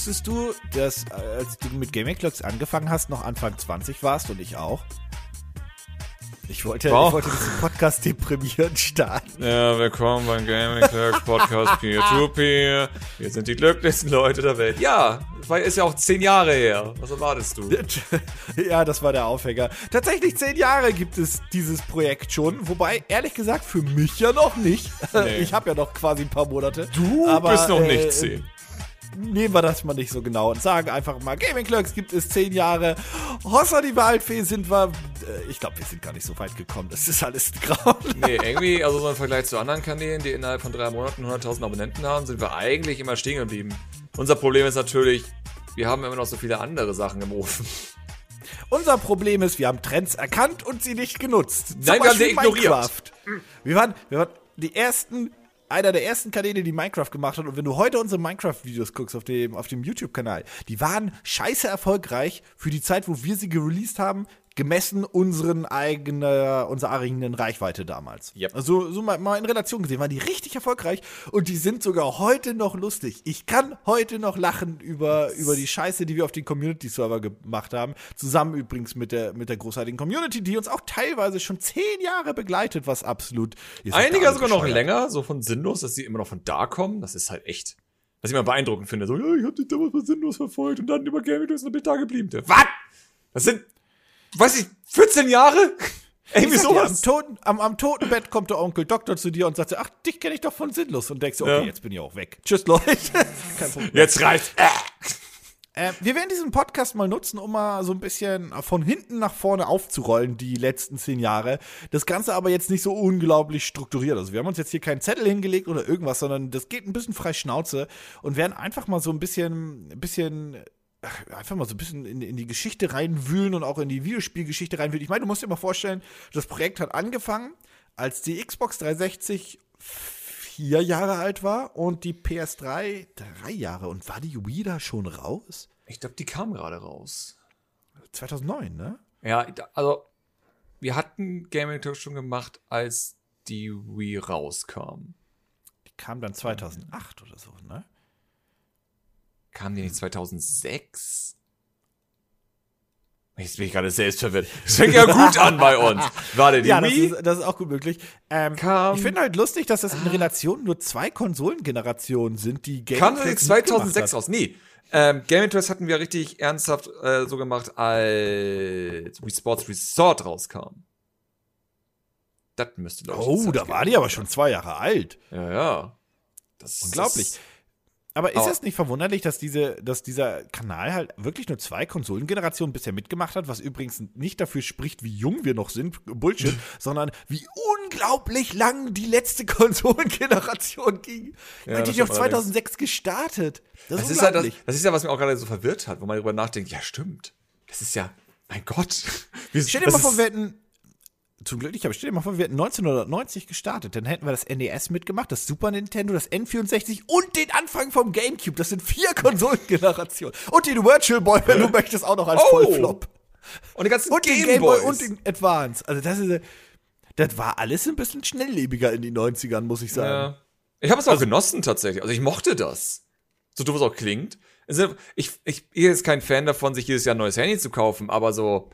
Wusstest du, dass äh, als du mit Gaming Clocks angefangen hast, noch Anfang 20 warst und ich auch? Ich wollte, Wow. ich wollte diesen Podcast deprimierend starten. Ja, willkommen beim Gaming Clerks Podcast Peer-to-Peer. Wir sind die glücklichsten Leute der Welt. Ja, ist ja auch zehn Jahre her. Was erwartest du? Ja, das war der Aufhänger. Tatsächlich zehn Jahre gibt es dieses Projekt schon, wobei ehrlich gesagt für mich ja noch nicht. Nee. Ich habe ja noch quasi ein paar Monate. Du Aber, bist noch äh, nicht zehn. Nehmen wir das mal nicht so genau und sagen einfach mal, Gaming Clerks gibt es zehn Jahre. Hossa die Waldfee sind wir. Äh, ich glaube, wir sind gar nicht so weit gekommen. Das ist alles grau. Nee, irgendwie, also so im Vergleich zu anderen Kanälen, die innerhalb von drei Monaten 100.000 Abonnenten haben, sind wir eigentlich immer stehen geblieben. Unser Problem ist natürlich, wir haben immer noch so viele andere Sachen im Ofen. Unser Problem ist, wir haben Trends erkannt und sie nicht genutzt. Zum Nein, wir haben sie ignoriert. Minecraft. Wir waren, wir waren die ersten, einer der ersten Kanäle, die Minecraft gemacht hat. Und wenn du heute unsere Minecraft-Videos guckst auf dem, auf dem YouTube-Kanal, die waren scheiße erfolgreich für die Zeit, wo wir sie gereleased haben, gemessen unseren eigenen, unserer eigenen Reichweite damals. Yep. Also so mal, mal in Relation gesehen, waren die richtig erfolgreich und die sind sogar heute noch lustig. Ich kann heute noch lachen über, über die Scheiße, die wir auf den Community-Server gemacht haben. Zusammen übrigens mit der, mit der großartigen Community, die uns auch teilweise schon zehn Jahre begleitet, was absolut. ihr seid Einige alle sogar noch länger, so von sinnlos, dass sie immer noch von da kommen. Das ist halt echt, was ich immer beeindruckend finde. So, ja, ich hab dich damals von sinnlos verfolgt und dann über Gaming und bin da geblieben. Was? Das sind, weiß ich, 14 Jahre? Irgendwie Ich sag dir, am, sowas. toten, am, am Totenbett kommt der Onkel Doktor zu dir und sagt, ach, dich kenne ich doch von Sinnlos. Und denkst du, okay, Ja. jetzt bin ich auch weg. Tschüss, Leute. Kein Problem. Jetzt reicht's. Äh. Äh, wir werden diesen Podcast mal nutzen, um mal so ein bisschen von hinten nach vorne aufzurollen, die letzten zehn Jahre. Das Ganze aber jetzt nicht so unglaublich strukturiert. Also wir haben uns jetzt hier keinen Zettel hingelegt oder irgendwas, sondern das geht ein bisschen frei Schnauze und werden einfach mal so ein bisschen, ein bisschen einfach mal so ein bisschen in, in die Geschichte reinwühlen und auch in die Videospielgeschichte reinwühlen. Ich meine, du musst dir mal vorstellen, das Projekt hat angefangen, als die Xbox 360 vier Jahre alt war und die PS3 drei Jahre. Und war die Wii da schon raus? Ich glaube, die kam gerade raus. 2009, ne? Ja, also, wir hatten Gaming Talk schon gemacht, als die Wii rauskam. Die kam dann 2008 oder so, ne? Kam die nicht 2006? Jetzt bin ich gerade selbst verwirrt. Das fängt ja gut an bei uns. Warte, die Ja, das ist, das ist auch gut möglich. Ähm, ich finde halt lustig, dass das in Relation nur zwei Konsolengenerationen sind, die Gaming Kam die Clerks 2006 mitgemacht hat. raus? Nee. Ähm, Gaming Talks hatten wir richtig ernsthaft äh, so gemacht, als Wii Sports Resort rauskam. Das müsste, glaube ich. die Oh, da war die aber schon zwei Jahre alt. Ja, ja. Das Unglaublich. Das, Aber ist es nicht verwunderlich, dass, diese, dass dieser Kanal halt wirklich nur zwei Konsolengenerationen bisher mitgemacht hat, was übrigens nicht dafür spricht, wie jung wir noch sind, Bullshit, sondern wie unglaublich lang die letzte Konsolengeneration ging. Ich Ja, das ist auf stimmt allerdings. 2006 gestartet. Das, Das ist halt das, das ist ja, was mich auch gerade so verwirrt hat, wo man darüber nachdenkt, ja, stimmt. Das ist ja, mein Gott. Wir, Stell dir mal vor, wir hätten, zum Glück nicht, aber stell dir mal vor, wir hätten 1990 gestartet. Dann hätten wir das NES mitgemacht, das Super Nintendo, das N64 und den Anfang vom Gamecube. Das sind vier Konsolengenerationen. Und den Virtual Boy, wenn du möchtest, auch noch als Oh. Vollflop. und die ganzen Und den Game Boy und den Advance. Also das ist, das war alles ein bisschen schnelllebiger in den 90ern, muss ich sagen. Ja. Ich habe es auch genossen tatsächlich. Also ich mochte das. So doof es auch klingt. Also ich, ich bin jetzt kein Fan davon, sich jedes Jahr ein neues Handy zu kaufen, aber so,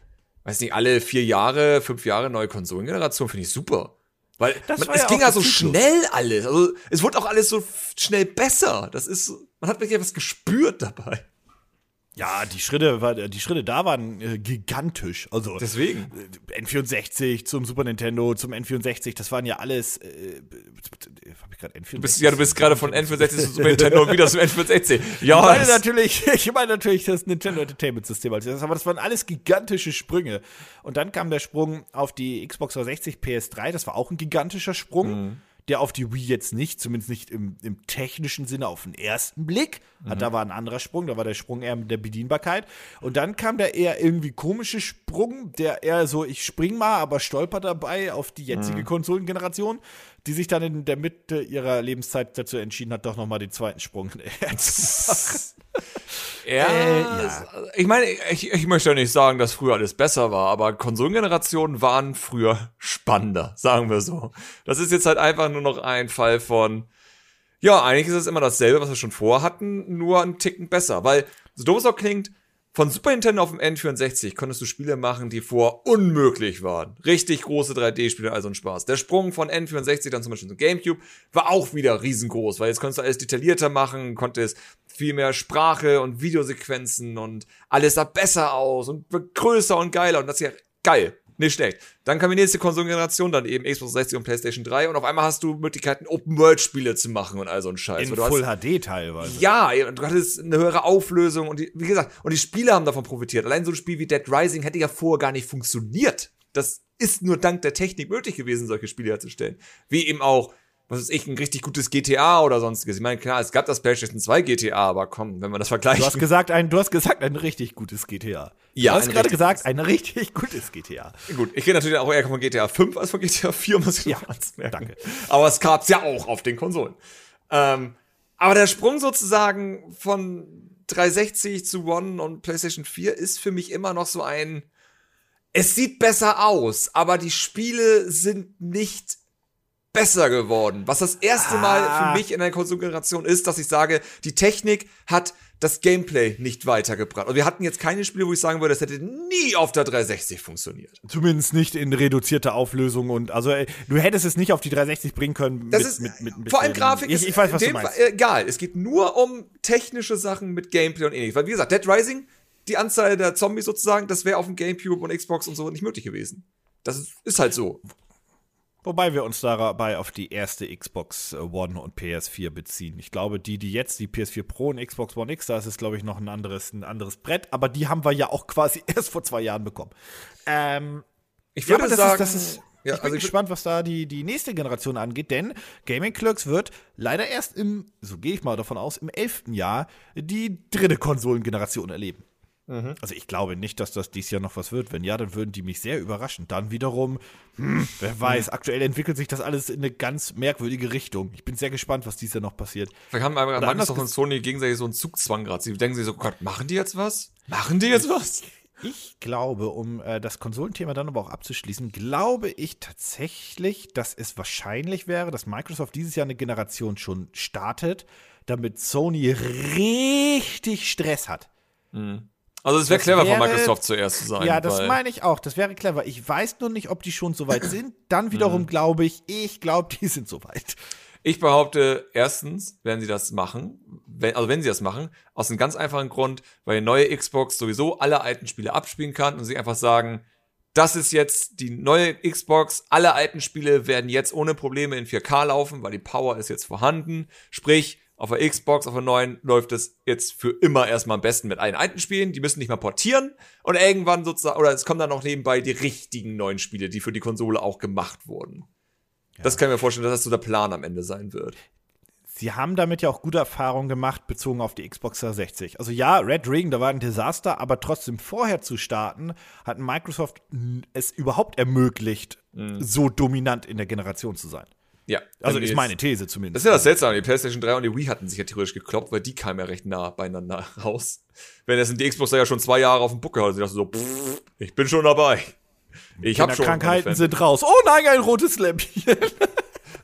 weiß nicht, alle vier Jahre, fünf Jahre neue Konsolengeneration finde ich super. Weil Das man, es ja ging ja so schnell alles. Also es wurde auch alles so schnell besser. Das ist, man hat wirklich etwas gespürt dabei. Ja, die Schritte, die Schritte da waren äh, gigantisch. Also Deswegen. äh, N64 zum Super Nintendo, zum N64, das waren ja alles. Äh, hab ich gerade N64? Du bist, ja, du bist gerade von N64 zu Super Nintendo und wieder zum N64. Ja, Ich meine natürlich, ich meine natürlich das Nintendo Entertainment System als erstes, aber das waren alles gigantische Sprünge. Und dann kam der Sprung auf die Xbox 360 PS3, das war auch ein gigantischer Sprung, der auf die Wii jetzt nicht, zumindest nicht im, im technischen Sinne auf den ersten Blick. Hat, da war ein anderer Sprung, da war der Sprung eher mit der Bedienbarkeit. Und dann kam der eher irgendwie komische Sprung, der eher so, ich spring mal, aber stolper dabei auf die jetzige Konsolengeneration, die sich dann in der Mitte ihrer Lebenszeit dazu entschieden hat, doch nochmal den zweiten Sprung zu machen. Ja, Äh, ja. ich meine, ich, ich möchte ja nicht sagen, dass früher alles besser war, aber Konsolengenerationen waren früher spannender, sagen wir so. Das ist jetzt halt einfach nur noch ein Fall von, Ja, eigentlich ist es immer dasselbe, was wir schon vorhatten, nur einen Ticken besser. Weil, so doof es auch klingt, von Super Nintendo auf dem N64 konntest du Spiele machen, die vor unmöglich waren. Richtig große 3D-Spiele, also ein Spaß. Der Sprung von N64 dann zum Beispiel zum GameCube war auch wieder riesengroß, weil jetzt konntest du alles detaillierter machen, konntest viel mehr Sprache und Videosequenzen und alles sah besser aus und größer und geiler und das ist ja geil. Nicht schlecht. Dann kam die nächste Konsolengeneration, dann eben Xbox 60 und PlayStation 3 und auf einmal hast du Möglichkeiten, Open-World-Spiele zu machen und all so ein Scheiß. In Full hast, HD teilweise. ja, und du hattest eine höhere Auflösung und die, wie gesagt, und die Spiele haben davon profitiert. Allein so ein Spiel wie Dead Rising hätte ja vorher gar nicht funktioniert. Das ist nur dank der Technik möglich gewesen, solche Spiele herzustellen. Wie eben auch, was weiß ich, ein richtig gutes GTA oder sonstiges. Ich meine, klar, es gab das PlayStation 2 GTA, aber komm, wenn man das vergleicht. Du hast gesagt, ein, du hast gesagt, ein richtig gutes GTA. Ja, du hast gerade gesagt, ein richtig gutes GTA. Gut, ich rede natürlich auch eher von GTA 5 als von GTA 4, muss ich Ja, danke. Aber es gab's ja auch auf den Konsolen. Ähm, aber der Sprung sozusagen von 360 zu One und PlayStation 4 ist für mich immer noch so ein. Es sieht besser aus, aber die Spiele sind nicht besser geworden. Was das erste Mal Ah. für mich in einer Konsolengeneration ist, dass ich sage, die Technik hat das Gameplay nicht weitergebracht. Und wir hatten jetzt keine Spiele, wo ich sagen würde, das hätte nie auf der 360 funktioniert. Zumindest nicht in reduzierter Auflösung und also ey, du hättest es nicht auf die 360 bringen können. Das mit, ist, mit, mit, mit vor allem Grafik ich, ist ich weiß, was du meinst. Fall egal. Es geht nur um technische Sachen mit Gameplay und ähnliches. Weil, wie gesagt, Dead Rising, die Anzahl der Zombies sozusagen, das wäre auf dem Gamecube und Xbox und so nicht möglich gewesen. Das ist halt so. Wobei wir uns dabei auf die erste Xbox One und PS4 beziehen. Ich glaube, die, die jetzt, die PS4 Pro und Xbox One X, da ist es, glaube ich, noch ein anderes, ein anderes Brett, aber die haben wir ja auch quasi erst vor zwei Jahren bekommen. Ähm, Ich ja, würde aber das sagen, ist, das ist, ja, ich bin also ich, gespannt, was da die, die nächste Generation angeht, denn Gaming Clerks wird leider erst im, so gehe ich mal davon aus, im elften Jahr die dritte Konsolengeneration erleben. Mhm. Also ich glaube nicht, dass das dieses Jahr noch was wird. Wenn ja, dann würden die mich sehr überraschen. Dann wiederum, hm, wer weiß, aktuell entwickelt sich das alles in eine ganz merkwürdige Richtung. Ich bin sehr gespannt, was dieses Jahr noch passiert. vielleicht haben Microsoft und Sony gegenseitig so einen Zugzwang gerade. Sie denken sich so, Gott, machen die jetzt was? Machen die jetzt was? Ich glaube, um äh, das Konsolenthema dann aber auch abzuschließen, glaube ich tatsächlich, dass es wahrscheinlich wäre, dass Microsoft dieses Jahr eine Generation schon startet, damit Sony richtig Stress hat. Also es wäre Das clever von wäre- Microsoft zuerst zu sein. ja, das meine ich auch. Das wäre clever. Ich weiß nur nicht, ob die schon so weit sind. Dann wiederum glaube ich, ich glaube, die sind so weit. Ich behaupte, erstens werden sie das machen, wenn, also wenn sie das machen, aus einem ganz einfachen Grund, weil die neue Xbox sowieso alle alten Spiele abspielen kann und sie einfach sagen, das ist jetzt die neue Xbox, alle alten Spiele werden jetzt ohne Probleme in 4K laufen, weil die Power ist jetzt vorhanden. Sprich, auf der Xbox, auf der neuen läuft es jetzt für immer erstmal am besten mit allen alten Spielen. Die müssen nicht mehr portieren und irgendwann sozusagen, oder es kommen dann auch nebenbei die richtigen neuen Spiele, die für die Konsole auch gemacht wurden. Das kann ich mir vorstellen, dass das so der Plan am Ende sein wird. Sie haben damit ja auch gute Erfahrungen gemacht, bezogen auf die Xbox 360. Also ja, Red Ring, da war ein Desaster, aber trotzdem vorher zu starten, hat Microsoft es überhaupt ermöglicht, so dominant in der Generation zu sein. Ja. Also ist meine These Das zumindest. ist ja das Seltsame. Die PlayStation 3 und die Wii hatten sich ja theoretisch gekloppt, weil die kamen ja recht nah beieinander raus. Wenn das in die Xbox ja schon zwei Jahre auf dem Buckel hat, sie dachte so, pff, ich bin schon dabei. Ich hab schon. Krankheiten sind raus. Oh nein, ein rotes Lämpchen.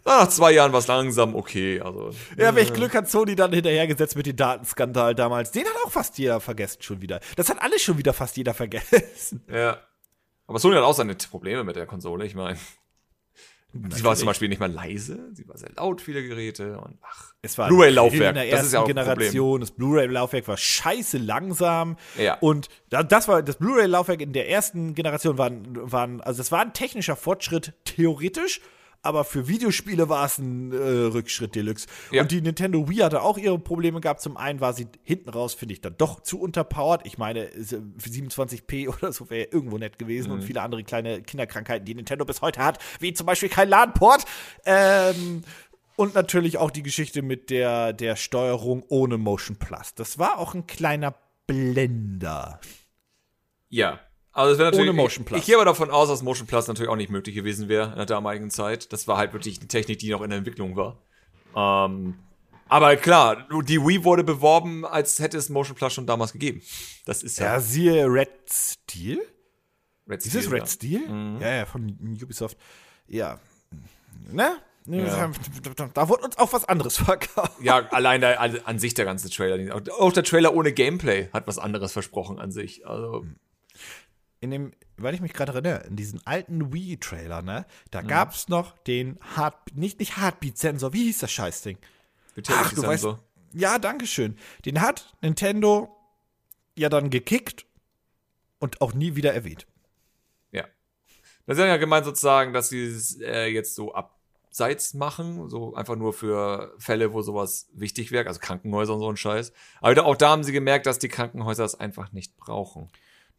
Na, nach zwei Jahren war es langsam okay. Also, ja, welch Glück hat Sony dann hinterhergesetzt mit dem Datenskandal damals. Den hat auch fast jeder vergessen schon wieder. Das hat alles schon wieder fast jeder vergessen. ja. Aber Sony hat auch seine Probleme mit der Konsole. Ich meine, sie war zum Beispiel nicht mal leise, sie war sehr laut, viele Geräte und ach. Es war Blu-ray-Laufwerk, in der das ersten ist ja auch Generation. Das Blu-ray-Laufwerk war scheiße langsam. Ja. Und da- das war das Blu-ray-Laufwerk in der ersten Generation waren, waren also das war ein technischer Fortschritt theoretisch. Aber für Videospiele war es ein äh, Rückschritt Deluxe. Ja. Und die Nintendo Wii hatte auch ihre Probleme gehabt. Zum einen war sie hinten raus, finde ich, dann doch zu unterpowered. Ich meine, es, äh, für 27p oder so wäre irgendwo nett gewesen. Mhm. Und viele andere kleine Kinderkrankheiten, die Nintendo bis heute hat, wie zum Beispiel kein LAN-Port. Ähm, und natürlich auch die Geschichte mit der, der Steuerung ohne Motion Plus. Das war auch ein kleiner Blender. Ja. Also es wäre natürlich. Ohne Motion Plus. Ich, ich gehe aber davon aus, dass Motion Plus natürlich auch nicht möglich gewesen wäre in der damaligen Zeit. Das war halt wirklich eine Technik, die noch in der Entwicklung war. Ähm, aber klar, die Wii wurde beworben, als hätte es Motion Plus schon damals gegeben. Das ist ja, Ja, siehe Red Steel? Red Ist es Steel, Red ja. Steel? Ja, ja, von Ubisoft. Ja. Ne? Ja. Da, wurde uns auch was anderes verkauft. Ja, allein der, an sich der ganze Trailer. Auch der Trailer ohne Gameplay hat was anderes versprochen an sich. Also, In dem, weil ich mich gerade erinnere, in diesen alten Wii-Trailer, ne, da Mhm. gab's noch den Heart, nicht, nicht Heartbeat-Sensor, wie hieß das Scheißding? Vitality du weißt, ja, danke schön. Den hat Nintendo ja dann gekickt und auch nie wieder erwähnt. Ja. Das ist ja gemeint sozusagen, dass sie es äh, jetzt so abseits machen, so einfach nur für Fälle, wo sowas wichtig wäre, also Krankenhäuser und so ein Scheiß. Aber auch da haben sie gemerkt, dass die Krankenhäuser es einfach nicht brauchen.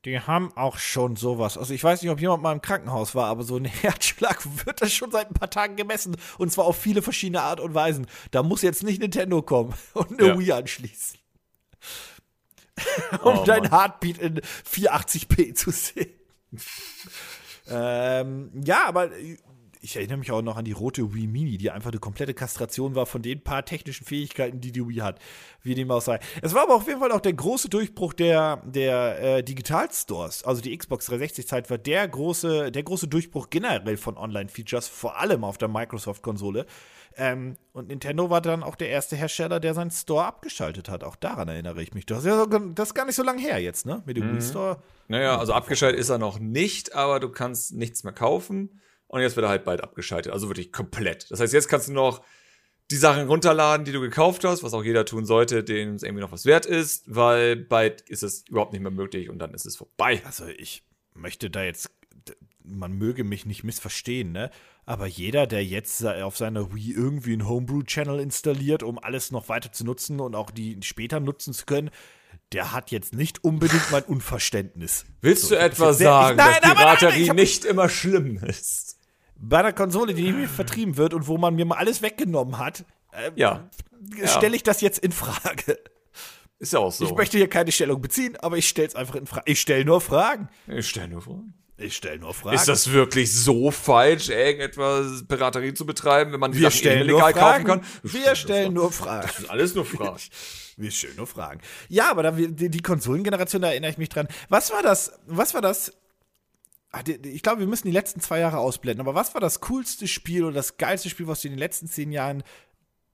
Die haben auch schon sowas. Also ich weiß nicht, ob jemand mal im Krankenhaus war, aber so ein Herzschlag wird das schon seit ein paar Tagen gemessen. Und zwar auf viele verschiedene Art und Weisen. Da muss jetzt nicht Nintendo kommen und eine Ja. Wii anschließen. um Oh, dein. Heartbeat in 480p zu sehen. ähm, ja, aber ich erinnere mich auch noch an die rote Wii Mini, die einfach eine komplette Kastration war von den paar technischen Fähigkeiten, die die Wii hat. Wie dem auch sei. Es war aber auf jeden Fall auch der große Durchbruch der, der äh, Digital-Stores. Also die Xbox 360-Zeit war der große, der große Durchbruch generell von Online-Features, vor allem auf der Microsoft-Konsole. Ähm, und Nintendo war dann auch der erste Hersteller, der seinen Store abgeschaltet hat. Auch daran erinnere ich mich. Das ist, ja das ist gar nicht so lange her jetzt, ne? Mit dem Wii Store. Naja, also abgeschaltet ist er noch nicht, aber du kannst nichts mehr kaufen. Und jetzt wird er halt bald abgeschaltet. Also wirklich komplett. Das heißt, jetzt kannst du noch die Sachen runterladen, die du gekauft hast, was auch jeder tun sollte, dem es irgendwie noch was wert ist, weil bald ist es überhaupt nicht mehr möglich und dann ist es vorbei. Also ich möchte da jetzt, man möge mich nicht missverstehen, ne? Aber jeder, der jetzt auf seiner Wii irgendwie einen Homebrew-Channel installiert, um alles noch weiter zu nutzen und auch die später nutzen zu können, der hat jetzt nicht unbedingt mein Unverständnis. Willst So, du etwa sehr- sagen, ich- nein, dass nein, Piraterie hab- nicht immer schlimm ist? Bei einer Konsole, die mir vertrieben wird und wo man mir mal alles weggenommen hat, äh, Ja, stelle ich das jetzt in Frage. ist ja auch so. Ich möchte hier keine Stellung beziehen, aber ich stelle es einfach in Frage. Ich stelle nur Fragen. ich stell nur vor. Ich stelle nur Fragen. Ist das wirklich so falsch, irgendetwas Piraterie zu betreiben, wenn man Wir Sachen illegal kaufen Fragen. kann? Wir stellen nur Fragen. Das ist alles nur Fragen. Wir stellen nur Fragen. Ja, aber da, die, die Konsolengeneration, da erinnere ich mich dran. Was war das? Was war das? Ah, Ich glaube, wir müssen die letzten zwei Jahre ausblenden. Aber was war das coolste Spiel oder das geilste Spiel, was du in den letzten zehn Jahren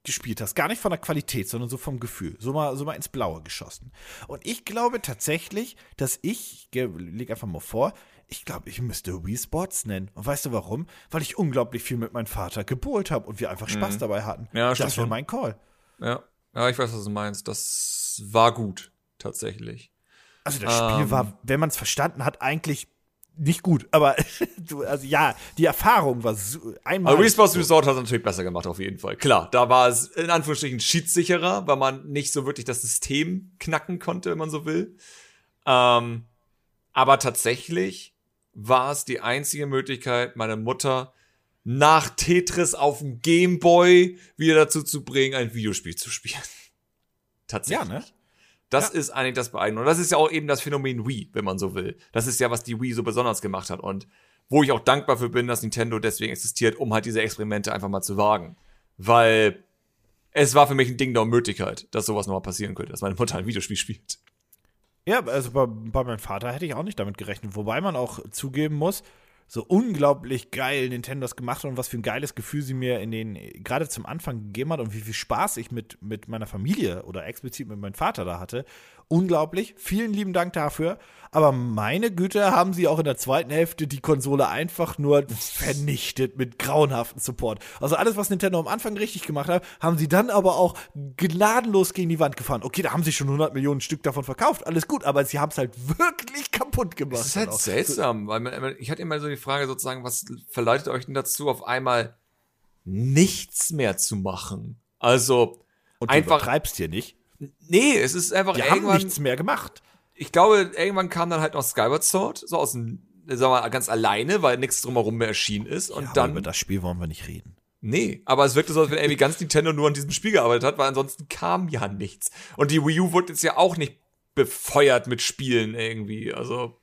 gespielt hast? Gar nicht von der Qualität, sondern so vom Gefühl. So mal, so mal ins Blaue geschossen. Und ich glaube tatsächlich, dass ich, ich leg einfach mal vor, ich glaube, ich müsste Wii Sports nennen. Und weißt du warum? Weil ich unglaublich viel mit meinem Vater gebohlt habe und wir einfach Spaß dabei hatten. Mhm. Ja, das schon. mein Call. Ja. ja, ich weiß, was du meinst. Das war gut, tatsächlich. Also das Spiel Ähm. war, wenn man es verstanden hat, eigentlich nicht gut. Aber du, also ja, die Erfahrung war so, einmal. Aber Sports Resort hat es natürlich besser gemacht, auf jeden Fall. Klar, da war es in Anführungsstrichen cheatsicherer, weil man nicht so wirklich das System knacken konnte, wenn man so will. Ähm, aber tatsächlich war es die einzige Möglichkeit, meine Mutter nach Tetris auf dem Gameboy wieder dazu zu bringen, ein Videospiel zu spielen. Tatsächlich. Ja, ne? Das ist eigentlich das Beeindruckende. Und das ist ja auch eben das Phänomen Wii, wenn man so will. Das ist ja, was die Wii so besonders gemacht hat. Und wo ich auch dankbar für bin, dass Nintendo deswegen existiert, um halt diese Experimente einfach mal zu wagen. Weil es war für mich ein Ding der Unmöglichkeit, dass sowas nochmal passieren könnte, dass meine Mutter ein Videospiel spielt. Ja, also bei, bei meinem Vater hätte ich auch nicht damit gerechnet. Wobei man auch zugeben muss, so unglaublich geil Nintendo das gemacht hat und was für ein geiles Gefühl sie mir in den, gerade zum Anfang gegeben hat und wie viel Spaß ich mit, mit meiner Familie oder explizit mit meinem Vater da hatte. Unglaublich. Vielen lieben Dank dafür. Aber meine Güte, haben sie auch in der zweiten Hälfte die Konsole einfach nur vernichtet mit grauenhaften Support. Also alles, was Nintendo am Anfang richtig gemacht hat, haben sie dann aber auch gnadenlos gegen die Wand gefahren. Okay, da haben sie schon 100 Millionen Stück davon verkauft, alles gut, aber sie haben es halt wirklich kaputt gemacht. Das ist halt seltsam, weil man, ich hatte immer so die Frage sozusagen, was verleitet euch denn dazu, auf einmal nichts mehr zu machen? Also, Und du einfach, übertreibst hier nicht. Nee, es ist einfach Die haben irgendwann, nichts mehr gemacht. ich glaube, irgendwann kam dann halt noch Skyward Sword, so aus dem, sagen wir mal, ganz alleine, weil nichts drumherum mehr erschienen ist. Und Ja, aber dann, über das Spiel wollen wir nicht reden. nee, aber es wirkte so, als wenn irgendwie ganz Nintendo nur an diesem Spiel gearbeitet hat, weil ansonsten kam ja nichts. Und die Wii U wurde jetzt ja auch nicht befeuert mit Spielen irgendwie, also.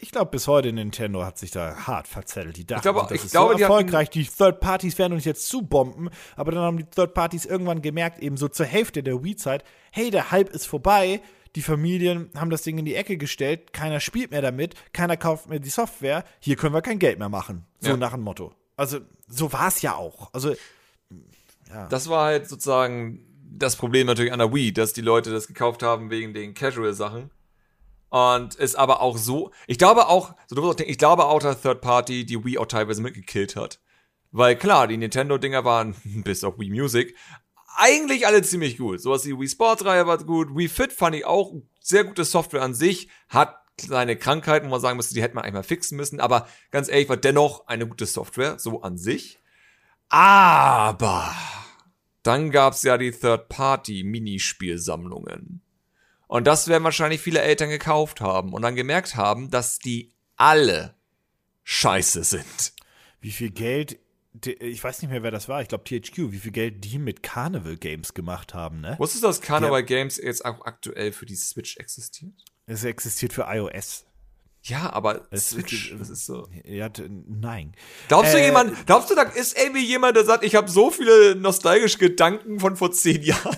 Ich glaube, bis heute Nintendo hat sich da hart verzettelt. Die dachten, glaube- das ich ist glaube, so die erfolgreich. Die Third Parties werden uns jetzt zubomben. Aber dann haben die Third Parties irgendwann gemerkt, eben so zur Hälfte der Wii-Zeit, hey, der Hype ist vorbei. Die Familien haben das Ding in die Ecke gestellt. Keiner spielt mehr damit. Keiner kauft mehr die Software. Hier können wir kein Geld mehr machen. So Ja. nach dem Motto. Also, so war es ja auch. Also, Das war halt sozusagen das Problem natürlich an der Wii, dass die Leute das gekauft haben wegen den Casual-Sachen. Und es aber auch so, ich glaube auch, so du auch denken, ich glaube auch, dass Third Party die Wii auch teilweise mitgekillt hat. Weil klar, die Nintendo-Dinger waren, bis auf Wii Music, eigentlich alle ziemlich gut. Sowas wie Wii Sports-Reihe war gut, Wii Fit fand ich auch sehr gute Software an sich, hat kleine Krankheiten, wo man sagen müsste, die hätte man eigentlich mal fixen müssen, aber ganz ehrlich, war dennoch eine gute Software, so an sich. Aber dann gab's ja die Third-Party-Minispielsammlungen. Und das werden wahrscheinlich viele Eltern gekauft haben und dann gemerkt haben, dass die alle scheiße sind. wie viel Geld, ich weiß nicht mehr, wer das war, ich glaube THQ, wie viel Geld die mit Carnival Games gemacht haben, ne? Wusstest du, dass Carnival Games jetzt auch aktuell für die Switch existiert? Es existiert für iOS. Ja, aber Es- Switch, das ist so. Ja, nein. Glaubst du Äh, jemand, glaubst du, da ist irgendwie jemand, der sagt, ich habe so viele nostalgische Gedanken von vor zehn Jahren?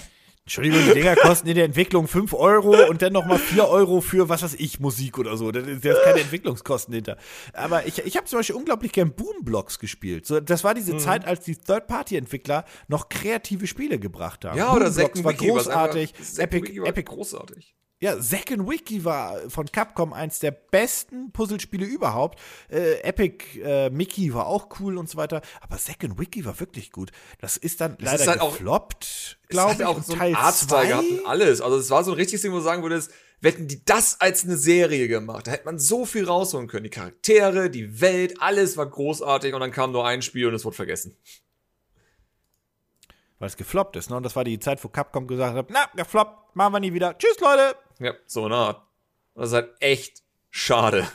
Entschuldigung, die Dinger kosten in der Entwicklung 5 Euro und dann nochmal 4 Euro für, was weiß ich, Musik oder so. Da ist keine Entwicklungskosten hinter. Aber ich, ich habe zum Beispiel unglaublich gern Boomblocks gespielt. So, das war Mhm. diese Zeit, als die Third-Party-Entwickler noch kreative Spiele gebracht haben. Ja, oder Boomblocks war großartig. Epic, Epic großartig. Ja, Zack and Wiki war von Capcom eins der besten Puzzlespiele überhaupt. Äh, Epic äh, Mickey war auch cool und so weiter. Aber Zack and Wiki war wirklich gut. Das ist dann leider ist halt gefloppt, glaube ich. auch und so Teil Artstyle zwei- gehabt und alles. Also es war so ein richtiges Ding, wo du sagen würdest, wetten die das als eine Serie gemacht. Da hätte man so viel rausholen können. Die Charaktere, die Welt, alles war großartig und dann kam nur ein Spiel und es wurde vergessen. Weil es gefloppt ist, ne? Und das war die Zeit, wo Capcom gesagt hat, na, gefloppt, machen wir nie wieder. Tschüss, Leute. Ja, so eine Art. Und das ist halt echt schade.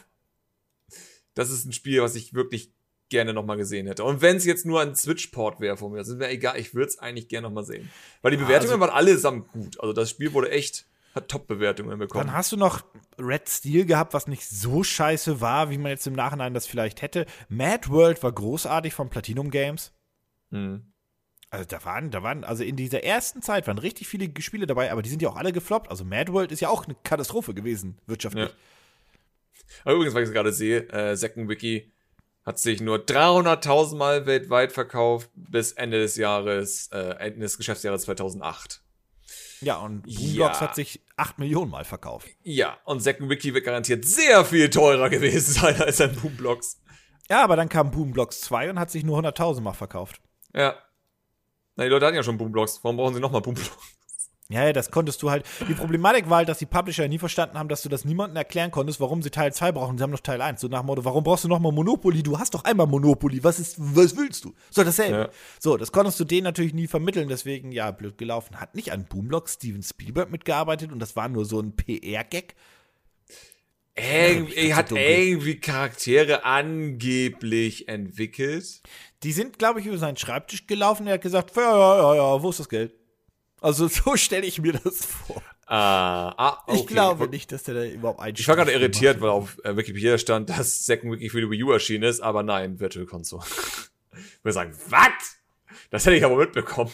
Das ist ein Spiel, was ich wirklich gerne nochmal gesehen hätte. Und wenn es jetzt nur ein Switch-Port wäre von mir, das ist mir egal, ich würde es eigentlich gerne nochmal sehen. Weil die Bewertungen also- waren allesamt gut. Also das Spiel wurde echt, hat Top-Bewertungen bekommen. Dann hast du noch Red Steel gehabt, was nicht so scheiße war, wie man jetzt im Nachhinein das vielleicht hätte. Mad World war großartig von Platinum Games. Hm. Also da waren, da waren, also in dieser ersten Zeit waren richtig viele Spiele dabei, aber die sind ja auch alle gefloppt. Also Mad World ist ja auch eine Katastrophe gewesen, wirtschaftlich. Ja. Aber übrigens, weil ich es gerade sehe, äh, Second Wiki hat sich nur 300.000 Mal weltweit verkauft bis Ende des Jahres, äh, Ende des Geschäftsjahres 2008. Ja, und Boomblocks Ja. hat sich 8 Millionen Mal verkauft. Ja, und Second Wiki wird garantiert sehr viel teurer gewesen sein als ein Boomblocks. Ja, aber dann kam Boomblocks 2 und hat sich nur 100.000 Mal verkauft. Ja. Na, die Leute hatten ja schon Boomblocks. Warum brauchen sie nochmal Boomblocks? Ja, ja, das konntest du halt. Die Problematik war halt, dass die Publisher nie verstanden haben, dass du das niemandem erklären konntest, warum sie Teil 2 brauchen. Sie haben noch Teil 1. So nach dem Motto, warum brauchst du nochmal Monopoly? Du hast doch einmal Monopoly. Was ist, was willst du? So, dasselbe. Ja. So, das konntest du denen natürlich nie vermitteln, deswegen, ja, blöd gelaufen. Hat nicht an Boomblocks Steven Spielberg mitgearbeitet und das war nur so ein PR-Gag. Irgendwie hat dunkel. irgendwie Charaktere angeblich entwickelt. Die sind, glaube ich, über seinen Schreibtisch gelaufen. Er hat gesagt, ja, ja, ja, ja, wo ist das Geld? Also so stelle ich mir das vor. Ah, ah okay. Ich glaube nicht, dass der da überhaupt einen Ich war gerade irritiert, weil auf äh, Wikipedia stand, dass Second Wiki für die Wii U erschienen ist, aber nein, Virtual Console. ich würde sagen, was? Das hätte ich aber mitbekommen.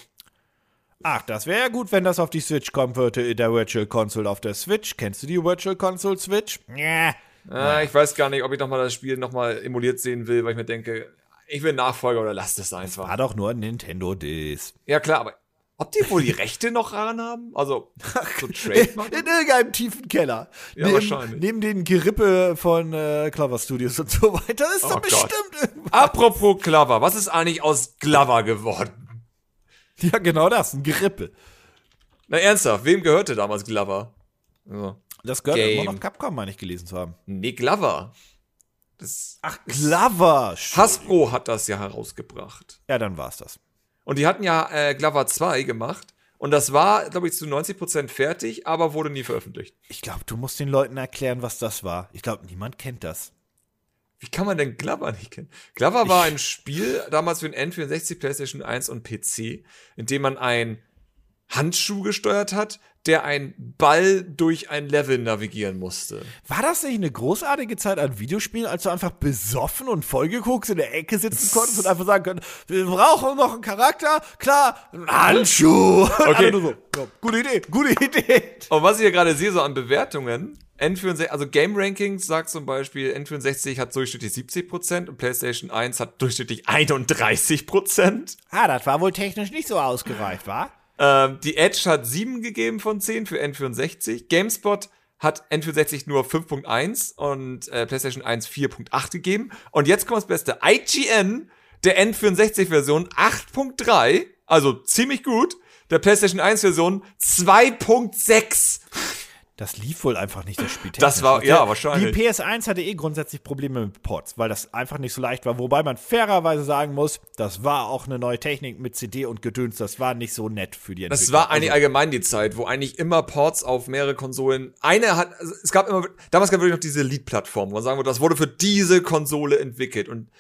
Ach, das wäre ja gut, wenn das auf die Switch kommen würde, in der Virtual Console auf der Switch. Kennst du die Virtual Console Switch? Ja. Äh, ich weiß gar nicht, ob ich nochmal das Spiel nochmal emuliert sehen will, weil ich mir denke, ich will Nachfolger oder lasst es einfach. War doch nur ein Nintendo Dis. Ja klar, aber ob die wohl die Rechte noch ran haben? Also, so In Trademark? irgendeinem tiefen Keller. Ja, neben, wahrscheinlich. Neben den Gerippe von äh, Clover Studios und so weiter. Ist Oh doch Gott. bestimmt irgendwas. Apropos Glover, was ist eigentlich aus Glover geworden? Ja, genau das, ein Gerippe. Na ernsthaft, wem gehörte damals Glover? Also, Das gehört Game. immer noch Capcom, meine ich, gelesen zu haben. nee, Glover. Das, Ach, Glover. Hasbro hat das ja herausgebracht. Ja, dann war's das. Und die hatten ja äh, Glover 2 gemacht. Und das war, glaube ich, zu 90% fertig, aber wurde nie veröffentlicht. Ich glaube, du musst den Leuten erklären, was das war. Ich glaube, niemand kennt das. Wie kann man denn Glover nicht kennen? Glover war ein Spiel damals für den N64, PlayStation 1 und PC, in dem man einen Handschuh gesteuert hat, der einen Ball durch ein Level navigieren musste. War das nicht eine großartige Zeit an Videospielen, als du einfach besoffen und vollgeguckt in der Ecke sitzen konntest und einfach sagen konntest, wir brauchen noch einen Charakter? Klar, ein Handschuh. Okay. Nur so, ja, gute Idee, gute Idee. Und was ich hier gerade sehe, so an Bewertungen, N64, also Game Rankings sagt zum Beispiel, N64 hat durchschnittlich 70% und PlayStation 1 hat durchschnittlich 31%. Ah, das war wohl technisch nicht so ausgereift, wa? Ähm, die Edge hat 7 gegeben von 10 für N64. GameSpot hat N64 nur 5.1 und äh, PlayStation 1 4.8 gegeben. Und jetzt kommt das Beste. IGN, der N64-Version 8.3, also ziemlich gut. Der PlayStation 1-Version 2.6. Das lief wohl einfach nicht, das Spiel. Das war, ja, Die wahrscheinlich. PS1 hatte eh grundsätzlich Probleme mit Ports, weil das einfach nicht so leicht war. Wobei man fairerweise sagen muss, das war auch eine neue Technik mit CD und Gedöns. Das war nicht so nett für die Entwickler. Das war eigentlich Also, allgemein die Zeit, wo eigentlich immer Ports auf mehrere Konsolen. Eine hat, also es gab immer, damals gab es wirklich noch diese Lead-Plattform, wo man sagen würde, das wurde für diese Konsole entwickelt und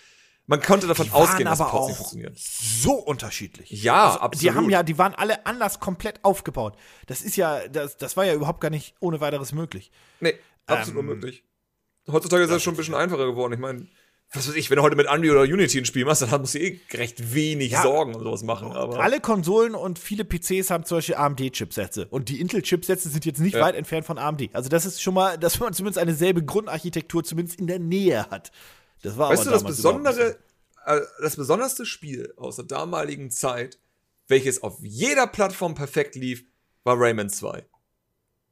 man konnte davon die waren ausgehen, dass aber nicht auch funktionieren. so unterschiedlich. Ja, also, Die absolut. haben ja, die waren alle anders komplett aufgebaut. Das ist ja, das, das war ja überhaupt gar nicht ohne weiteres möglich. Nee, absolut Ähm, unmöglich. Heutzutage ist das schon ein bisschen einfacher geworden. Ich meine, was weiß ich, wenn du heute mit Unreal oder Unity ein Spiel machst, dann musst du eh recht wenig Ja. Sorgen um sowas machen. Aber Alle Konsolen und viele PCs haben zum Beispiel AMD-Chipsätze. Und die Intel-Chipsätze sind jetzt nicht Ja. weit entfernt von AMD. Also das ist schon mal, dass man zumindest eine selbe Grundarchitektur zumindest in der Nähe hat. Das war weißt du, das besondere, äh, das besonderste Spiel aus der damaligen Zeit, welches auf jeder Plattform perfekt lief, war Rayman 2.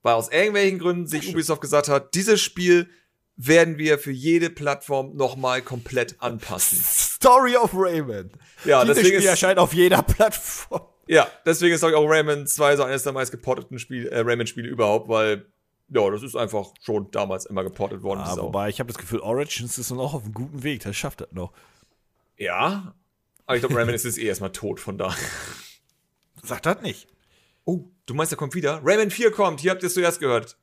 Weil aus irgendwelchen Gründen sich Ubisoft gesagt hat, dieses Spiel werden wir für jede Plattform nochmal komplett anpassen. Story of Rayman. Ja, Dieses deswegen Spiel ist, erscheint auf jeder Plattform. ja, deswegen ist auch Rayman 2 so eines der meist geporteten Spiel, äh, Rayman-Spiele überhaupt, weil, ja, das ist einfach schon damals immer geportet worden. Ah, wobei, ich habe das Gefühl, Origins ist noch auf einem guten Weg. Das schafft das noch. ja, aber ich glaube, Rayman ist jetzt eh erstmal tot, von da. Sagt das nicht. Oh, du meinst, er kommt wieder? Rayman 4 kommt, hier habt ihr es zuerst gehört.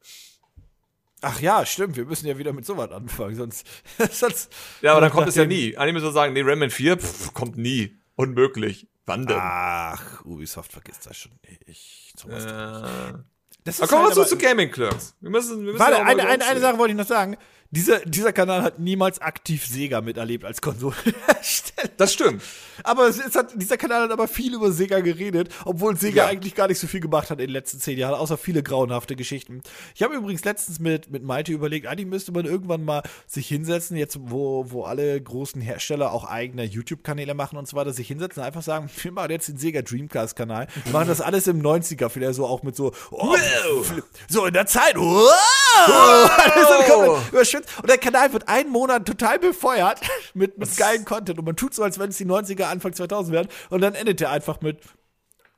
Ach ja, stimmt. Wir müssen ja wieder mit sowas anfangen. Sonst, sonst Ja, aber dann kommt es ja nie. Eigentlich müssen wir sagen, nee, Rayman 4 pff, kommt nie. Unmöglich. Wann denn? Ach, Ubisoft vergisst das schon nicht. So was äh, das aber kommen wir halt zu, zu Gaming Clerks. Wir müssen, wir müssen Warte, eine, eine, eine. Sache wollte ich noch sagen. Dieser, dieser Kanal hat niemals aktiv Sega miterlebt als Konsolenhersteller. Das stimmt. Aber es, es hat, dieser Kanal hat aber viel über Sega geredet, obwohl Sega Ja. eigentlich gar nicht so viel gemacht hat in den letzten zehn Jahren, außer viele grauenhafte Geschichten. Ich habe übrigens letztens mit, mit Malte überlegt, eigentlich müsste man irgendwann mal sich hinsetzen, jetzt wo, wo alle großen Hersteller auch eigene YouTube-Kanäle machen und so weiter, sich hinsetzen und einfach sagen, wir machen jetzt den Sega Dreamcast-Kanal, wir machen das alles im 90er, vielleicht so auch mit so, oh, so in der Zeit, wow! Alles so komplett überschwitzt. Und der Kanal wird einen Monat total befeuert mit, mit geilen Content. Und man tut so, als wenn es die 90er, Anfang 2000 wären. Und dann endet der einfach mit,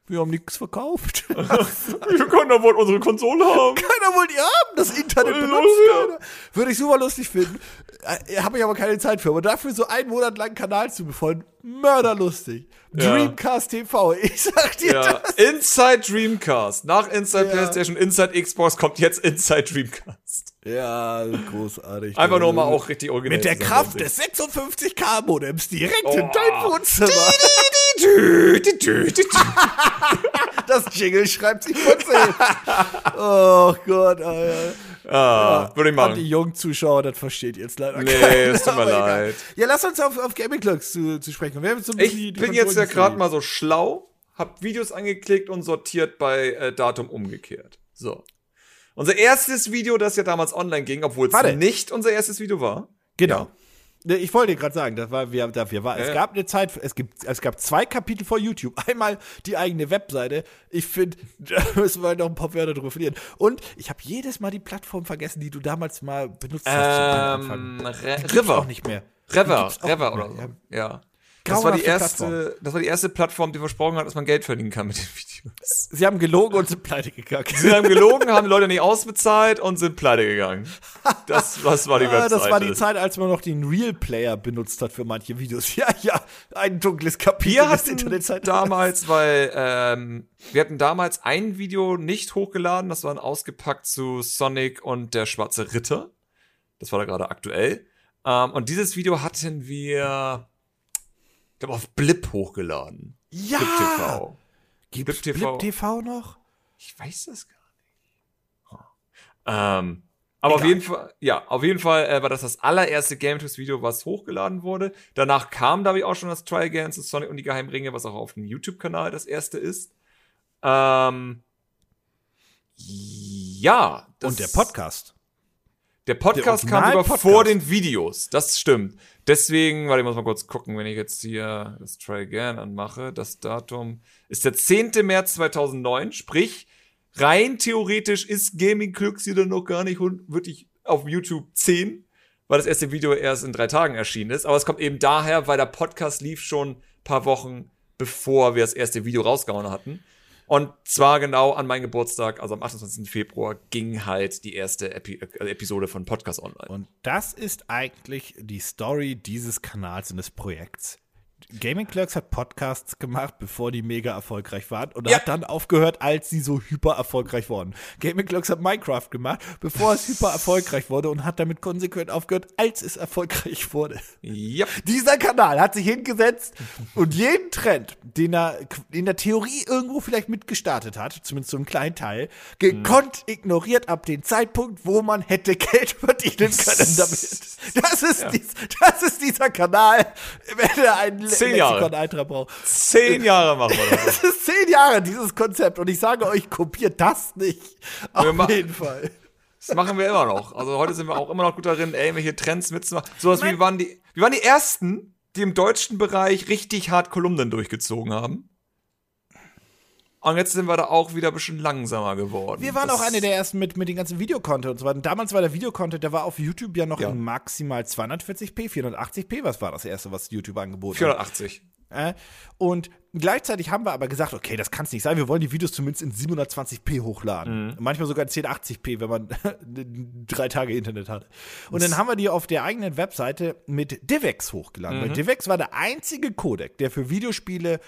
wir haben nichts verkauft. Keiner Wir können doch wohl unsere Konsole haben. wollte die haben. Das Internet benutzt keiner. Würde ich super lustig finden. Äh, Habe ich aber keine Zeit für. Aber dafür so einen Monat lang Kanal zu befeuern, mörderlustig. Ja. Dreamcast TV. Ich sag dir Ja, das. Inside Dreamcast. Nach Inside Ja. PlayStation, Inside Xbox kommt jetzt Inside Dreamcast. Ja, großartig. Einfach nur mal auch richtig originell. Mit der Kraft des 56K-Modems direkt Oh. in dein Wohnzimmer. Das Jingle schreibt sich von selbst. Oh Gott, Alter. Ah, würde ich machen. die jungen Zuschauer, das versteht jetzt leider Nee, keiner, es tut mir leid. Ja, lass uns auf, auf Gaming Clocks zu, zu sprechen. So Ich bin jetzt ja gerade mal so schlau, hab Videos angeklickt und sortiert bei äh, Datum umgekehrt. So. Unser erstes Video, das ja damals online ging, obwohl es nicht unser erstes Video war. Genau. Ne, Ich wollte dir gerade sagen, das war, wir, da, wir war, es Ja. gab eine Zeit, es, gibt, es gab zwei Kapitel vor YouTube. Einmal die eigene Webseite. Ich finde, da müssen wir noch ein paar Wörter drüber verlieren. Und ich habe jedes Mal die Plattform vergessen, die du damals mal benutzt hast. Ähm, Re River. auch nicht mehr. Rever, Rever oder so. Ja. Das war, die erste, das war die erste Plattform, die versprochen hat, dass man Geld verdienen kann mit den Videos. Sie haben gelogen und sind pleite gegangen. Sie haben gelogen, haben die Leute nicht ausbezahlt und sind pleite gegangen. Das, das war die Ah, Webseite. das war die Zeit, als man noch den Real Player benutzt hat für manche Videos. Ja, ja, ein dunkles Kapitel Wir hatten Internetzeitalters. damals, weil ähm, wir hatten damals ein Video nicht hochgeladen, das war ein ausgepackt zu Sonic und der schwarze Ritter. Das war da gerade aktuell. Ähm, und dieses Video hatten wir, ich glaube, auf Blip hochgeladen. Ja! Blip TV. Gibt's Blip Blip TV? Noch? Ich weiß das gar nicht. Ähm, aber auf Egal. jeden Fall, ja, auf jeden Fall äh, war das das allererste Game Video, was hochgeladen wurde. Danach kam, da ich auch schon das Try Again zu Sonic und die Geheimringe, was auch auf dem YouTube-Kanal das erste ist. Ähm, ja. das- Und der Podcast. Der Podcast kam sogar vor den Videos. Das stimmt. Deswegen, warte, ich muss mal kurz gucken, wenn ich jetzt hier das Try Again anmache. Das Datum ist der 10. März 2009. Sprich, rein theoretisch ist Gaming Glücks hier dann noch gar nicht wirklich auf YouTube 10, weil das erste Video erst in drei Tagen erschienen ist. Aber es kommt eben daher, weil der Podcast lief schon paar Wochen bevor wir das erste Video rausgehauen hatten. Und zwar genau an meinem Geburtstag, also am 28. Februar, ging halt die erste Epi äh, Episode von Podcast Online. Und das ist eigentlich die Story dieses Kanals und des Projekts. Gaming Clerks hat Podcasts gemacht, bevor die mega erfolgreich waren und ja. hat dann aufgehört, als sie so hyper erfolgreich wurden. Gaming Clerks hat Minecraft gemacht, bevor es hyper erfolgreich wurde und hat damit konsequent aufgehört, als es erfolgreich wurde. Ja. Dieser Kanal hat sich hingesetzt und jeden Trend, den er in der Theorie irgendwo vielleicht mitgestartet hat, zumindest so einen kleinen Teil, gekonnt hm. ignoriert ab dem Zeitpunkt, wo man hätte Geld verdienen können damit. Das ist, ja. dies, das ist dieser Kanal, wenn er einen Zehn Jahre. Zehn Jahre machen wir das. das ist zehn Jahre, dieses Konzept. Und ich sage euch, kopiert das nicht. Auf jeden Fall. Das machen wir immer noch. Also heute sind wir auch immer noch gut darin, irgendwelche Trends mitzumachen. Sowas wie, wir waren die, wir waren die ersten, die im deutschen Bereich richtig hart Kolumnen durchgezogen haben. Und jetzt sind wir da auch wieder ein bisschen langsamer geworden. Wir waren das auch eine der ersten mit, mit den ganzen Videocontent und so weiter. Damals war der Videocontent, der war auf YouTube ja noch ja. in maximal 240p, 480p. Was war das erste, was YouTube angeboten 480. hat? 480. und gleichzeitig haben wir aber gesagt, okay, das kann es nicht sein. Wir wollen die Videos zumindest in 720p hochladen. Mhm. Manchmal sogar in 1080p, wenn man drei Tage Internet hat. Und dann haben wir die auf der eigenen Webseite mit DivX hochgeladen. Mhm. Weil DivX war der einzige Codec, der für Videospiele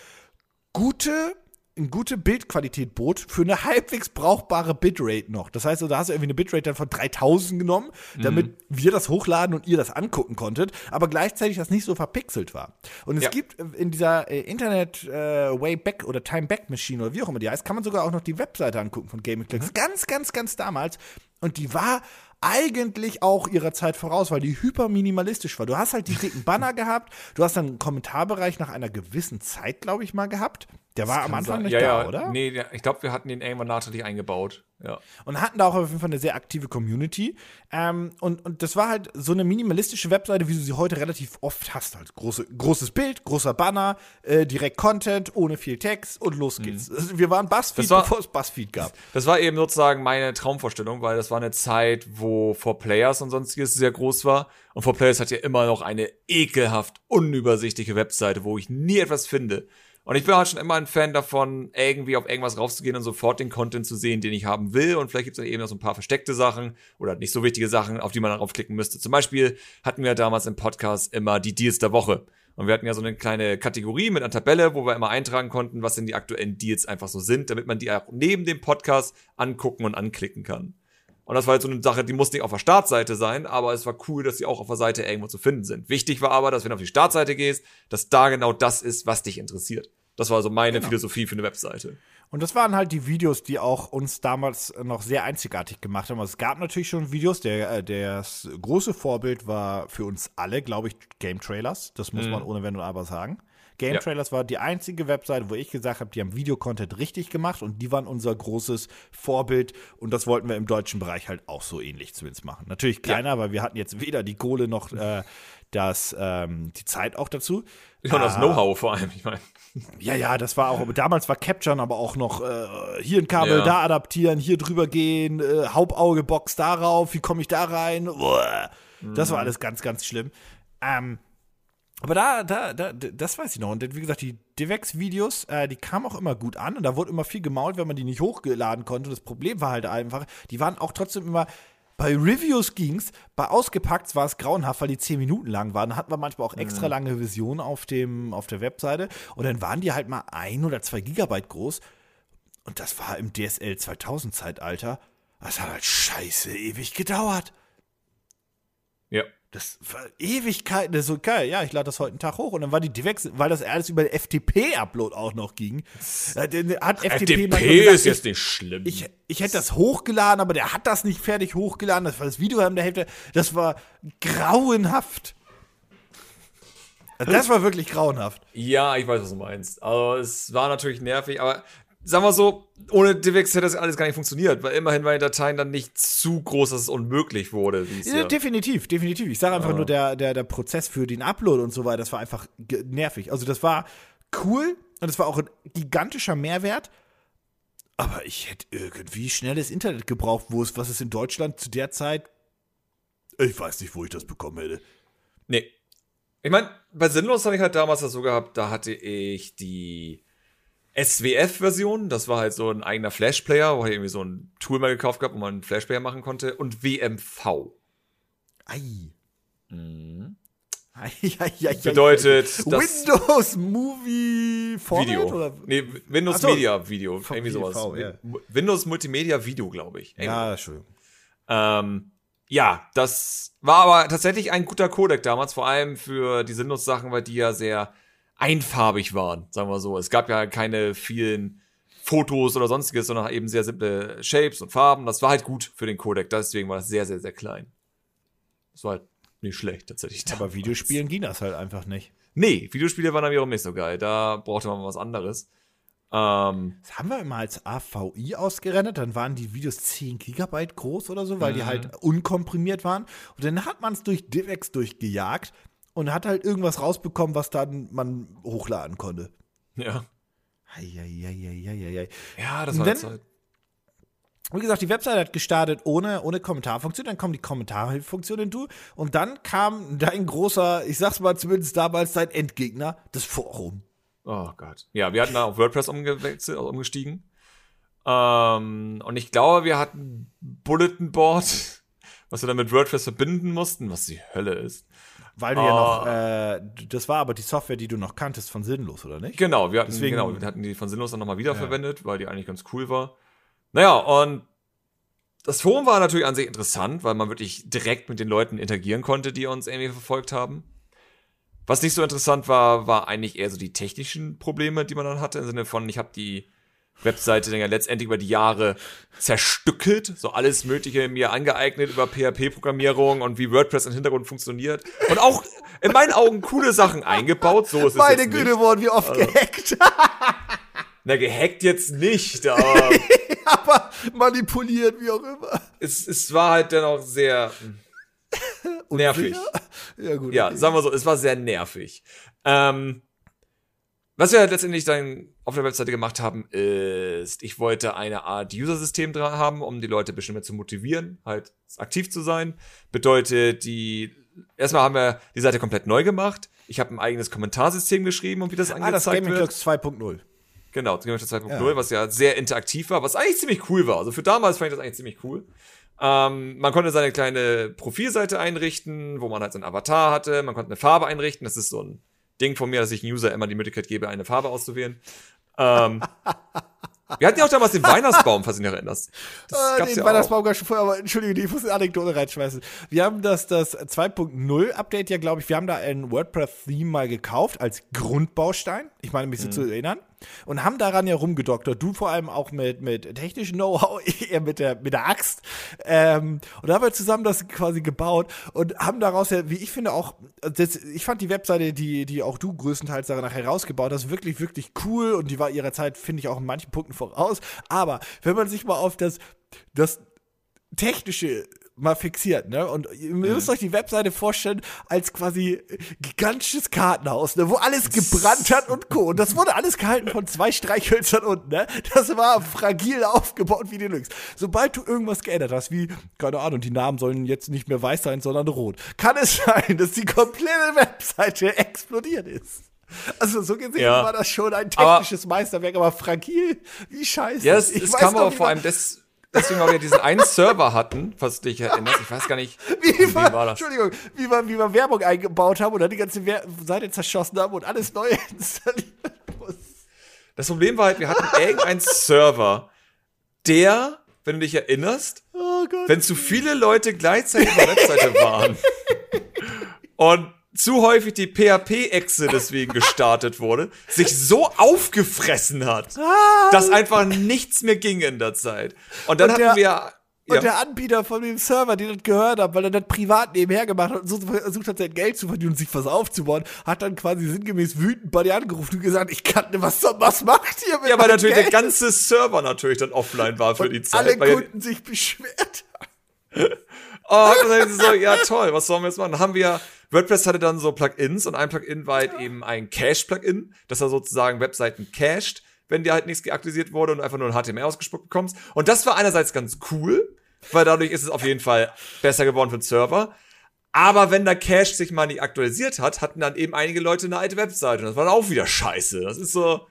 gute eine gute Bildqualität bot für eine halbwegs brauchbare Bitrate noch. Das heißt, da hast du irgendwie eine Bitrate dann von 3000 genommen, damit mhm. wir das hochladen und ihr das angucken konntet, aber gleichzeitig das nicht so verpixelt war. Und es ja. gibt in dieser äh, Internet äh, Wayback oder Time Back Machine oder wie auch immer die heißt, kann man sogar auch noch die Webseite angucken von Gaming Clicks. Mhm. Ganz, ganz, ganz damals. Und die war eigentlich auch ihrer Zeit voraus, weil die hyper minimalistisch war. Du hast halt die dicken Banner gehabt, du hast dann einen Kommentarbereich nach einer gewissen Zeit, glaube ich, mal gehabt. Der war am Anfang sein. nicht ja, da, ja. oder? Nee, ich glaube, wir hatten den irgendwann nachträglich eingebaut. Ja. Und hatten da auch auf jeden Fall eine sehr aktive Community. Ähm, und, und das war halt so eine minimalistische Webseite, wie du sie heute relativ oft hast. Halt große, großes Bild, großer Banner, äh, direkt Content, ohne viel Text und los mhm. geht's. Mhm. Wir waren Buzzfeed, war, bevor es Buzzfeed gab. Das war eben sozusagen meine Traumvorstellung, weil das war eine Zeit, wo For Players und sonstiges sehr groß war. Und For Players hat ja immer noch eine ekelhaft unübersichtliche Webseite, wo ich nie etwas finde. Und ich bin halt schon immer ein Fan davon, irgendwie auf irgendwas raufzugehen und sofort den Content zu sehen, den ich haben will. Und vielleicht gibt es eben noch so ein paar versteckte Sachen oder nicht so wichtige Sachen, auf die man dann draufklicken müsste. Zum Beispiel hatten wir damals im Podcast immer die Deals der Woche. Und wir hatten ja so eine kleine Kategorie mit einer Tabelle, wo wir immer eintragen konnten, was denn die aktuellen Deals einfach so sind, damit man die auch neben dem Podcast angucken und anklicken kann. Und das war halt so eine Sache, die musste nicht auf der Startseite sein, aber es war cool, dass sie auch auf der Seite irgendwo zu finden sind. Wichtig war aber, dass wenn du auf die Startseite gehst, dass da genau das ist, was dich interessiert. Das war so meine genau. Philosophie für eine Webseite. Und das waren halt die Videos, die auch uns damals noch sehr einzigartig gemacht haben. Also es gab natürlich schon Videos. Der, äh, das große Vorbild war für uns alle, glaube ich, Game Trailers. Das muss mhm. man ohne Wenn und Aber sagen. Game ja. Trailers war die einzige Webseite, wo ich gesagt habe, die haben Videocontent richtig gemacht und die waren unser großes Vorbild und das wollten wir im deutschen Bereich halt auch so ähnlich zumindest machen. Natürlich kleiner, ja. weil wir hatten jetzt weder die Kohle noch äh, das, ähm, die Zeit auch dazu. Ja, und das ah. Know-how vor allem, ich meine. Ja, ja, das war auch, damals war Capturen aber auch noch äh, hier ein Kabel, ja. da adaptieren, hier drüber gehen, äh, Hauptauge-Box darauf, wie komme ich da rein? Uah. Das war mhm. alles ganz, ganz schlimm. Ähm, aber da, da, da, das weiß ich noch. Und wie gesagt, die Devex-Videos, äh, die kamen auch immer gut an und da wurde immer viel gemault, wenn man die nicht hochgeladen konnte. Das Problem war halt einfach, die waren auch trotzdem immer bei Reviews ging's, bei Ausgepackt war es grauenhaft, weil die zehn Minuten lang waren. Da hatten wir manchmal auch extra mhm. lange Visionen auf, dem, auf der Webseite. Und dann waren die halt mal ein oder zwei Gigabyte groß. Und das war im DSL 2000 Zeitalter. Das hat halt scheiße ewig gedauert. Ja. Das war Ewigkeiten, das ist so geil. Ja, ich lade das heute einen Tag hoch und dann war die Devex, weil das alles über FTP-Upload auch noch ging. Äh, hat FTP, FTP gesagt, ist jetzt nicht schlimm. Ich, ich hätte das hochgeladen, aber der hat das nicht fertig hochgeladen. Das war das Video in der Hälfte. Das war grauenhaft. Das war wirklich grauenhaft. Ja, ich weiß, was du meinst. Also, es war natürlich nervig, aber sagen wir so, ohne DivX hätte das alles gar nicht funktioniert, weil immerhin waren die Dateien dann nicht zu groß, dass es unmöglich wurde. Es Ja, definitiv, definitiv. Ich sage einfach Ja. nur, der, der, der Prozess für den Upload und so weiter, das war einfach nervig. Also das war cool und das war auch ein gigantischer Mehrwert. Aber ich hätte irgendwie schnelles Internet gebraucht, wo es, was es in Deutschland zu der Zeit, ich weiß nicht, wo ich das bekommen hätte. Nee. Ich meine, bei Sinnlos habe ich halt damals das so gehabt, da hatte ich die SWF-Version, das war halt so ein eigener Flash-Player, wo ich irgendwie so ein Tool mal gekauft gehabt, wo man einen Flash-Player machen konnte, und WMV. Ei. Mhm. Ei, ei, ei, Bedeutet, Windows Movie Format Video. oder? Nee, Windows so. Media Video, irgendwie sowas. WMV, ja. Wi- Windows Multimedia Video, glaube ich. Ja, Entschuldigung. Ähm, ja, das war aber tatsächlich ein guter Codec damals, vor allem für die Sinnlos-Sachen, weil die ja sehr einfarbig waren, sagen wir so. Es gab ja keine vielen Fotos oder sonstiges, sondern eben sehr simple Shapes und Farben. Das war halt gut für den Codec, deswegen war das sehr, sehr, sehr klein. Das war halt nicht schlecht tatsächlich. Aber damals. Videospielen ging das halt einfach nicht. Nee, Videospiele waren dann wiederum nicht so geil. Da brauchte man was anderes. Ähm, Das haben wir immer als AVI ausgerendert, dann waren die Videos 10 Gigabyte groß oder so, weil die halt unkomprimiert waren. Und dann hat man es durch DivX durchgejagt und hat halt irgendwas rausbekommen, was dann man hochladen konnte. ja. Eieieiei. Ja, das war dann- Zeit. Wie gesagt, die Webseite hat gestartet ohne, ohne Kommentarfunktion, dann kommt die Kommentarfunktion hinzu und dann kam dein großer, ich sag's mal zumindest damals, dein Endgegner, das Forum. Oh Gott. Ja, wir hatten da auf WordPress umgewechselt, umgestiegen. Ähm, und ich glaube, wir hatten Bulletin Board, was wir dann mit WordPress verbinden mussten, was die Hölle ist. Weil du ja noch, Ah. äh, das war aber die Software, die du noch kanntest von Sinnlos, oder nicht? Genau, wir hatten, Deswegen- genau, wir hatten die von Sinnlos dann nochmal wiederverwendet, weil die eigentlich ganz cool war. Naja, und das Forum war natürlich an sich interessant, weil man wirklich direkt mit den Leuten interagieren konnte, die uns irgendwie verfolgt haben. Was nicht so interessant war, war eigentlich eher so die technischen Probleme, die man dann hatte, im Sinne von, ich habe die Webseite dann ja letztendlich über die Jahre zerstückelt, so alles Mögliche mir angeeignet über PHP-Programmierung und wie WordPress im Hintergrund funktioniert. Und auch in meinen Augen coole Sachen eingebaut, so ist es Meine Güte, wurden wir oft gehackt, Na, gehackt jetzt nicht, aber aber manipuliert, wie auch immer. es, es war halt dennoch sehr nervig. Ja, gut. Ja, okay. sagen wir so, es war sehr nervig. Ähm, was wir halt letztendlich dann auf der Webseite gemacht haben, ist, ich wollte eine Art User-System dran haben, um die Leute bestimmt mehr zu motivieren, halt aktiv zu sein. Bedeutet, die, erstmal haben wir die Seite komplett neu gemacht. Ich habe ein eigenes Kommentarsystem geschrieben und wie das Ah, das angezeigt Gaming wird. Clocks 2.0. Genau, Thrones 2.0, Ja. was ja sehr interaktiv war, was eigentlich ziemlich cool war. Also für damals fand ich das eigentlich ziemlich cool. Ähm, man konnte seine kleine Profilseite einrichten, wo man halt seinen Avatar hatte. Man konnte eine Farbe einrichten. Das ist so ein Ding von mir, dass ich User immer die Möglichkeit gebe, eine Farbe auszuwählen. Ähm, wir hatten ja auch damals den Weihnachtsbaum, falls du dich noch erinnerst. Gab's den ja Weihnachtsbaum gar schon vorher, aber Entschuldigung, ich muss eine Anekdote reinschmeißen. Wir haben das, das 2.0 Update ja, glaube ich, wir haben da ein WordPress-Theme mal gekauft als Grundbaustein. Ich meine, mich so zu erinnern. Und haben daran ja rumgedoktert. Du vor allem auch mit, mit technischem Know-how, eher mit der, mit der Axt. Ähm, und haben wir zusammen das quasi gebaut und haben daraus ja, wie ich finde, auch, das, ich fand die Webseite, die, die auch du größtenteils daran herausgebaut hast, wirklich, wirklich cool und die war ihrer Zeit, finde ich, auch in manchen Punkten voraus. Aber wenn man sich mal auf das, das technische mal fixiert, ne? Und ihr müsst euch die Webseite vorstellen als quasi gigantisches Kartenhaus, ne? Wo alles gebrannt hat und Co. Und das wurde alles gehalten von zwei Streichhölzern unten, ne? Das war fragil aufgebaut wie Deluxe. Sobald du irgendwas geändert hast, wie, keine Ahnung, die Namen sollen jetzt nicht mehr weiß sein, sondern rot, kann es sein, dass die komplette Webseite explodiert ist. Also so gesehen Ja. war das schon ein Aber- technisches Meisterwerk, aber fragil wie scheiße. Ja, es, Ich es weiß kam aber vor allem des, deswegen, weil wir diesen einen Server hatten, falls du dich erinnerst. Ich weiß gar nicht, wie wie wir, war das? Entschuldigung, wie wir, wie wir Werbung eingebaut haben und dann die ganze Wer Seite zerschossen haben und alles neu installieren muss. Das Problem war halt, wir hatten irgendeinen Server, der, wenn du dich erinnerst, Oh wenn zu viele Leute gleichzeitig auf der Webseite waren und zu häufig die PHP-Exe deswegen gestartet wurde, sich so aufgefressen hat, Ah. dass einfach nichts mehr ging in der Zeit. Und dann Und der- hatten wir Und Ja. der Anbieter von dem Server, den das gehört hat, weil er das privat nebenher gemacht hat und so versucht hat, sein Geld zu verdienen und sich was aufzubauen, hat dann quasi sinngemäß wütend bei dir angerufen und gesagt, ich kann nicht, was, was macht ihr mit Ja, weil natürlich Geld? der ganze Server natürlich dann offline war für und die Zeit. alle ja- Kunden sich beschwert haben. Oh, dann so, ja toll, was sollen wir jetzt machen? Dann haben wir, WordPress hatte dann so Plugins und ein Plugin war halt eben ein Cache-Plugin, dass er sozusagen Webseiten cached, wenn dir halt nichts geaktualisiert wurde und einfach nur ein HTML ausgespuckt bekommst. Und das war einerseits ganz cool, weil dadurch ist es auf jeden Fall besser geworden für den Server. Aber wenn der Cache sich mal nicht aktualisiert hat, hatten dann eben einige Leute eine alte Webseite und das war dann auch wieder scheiße. Das ist so,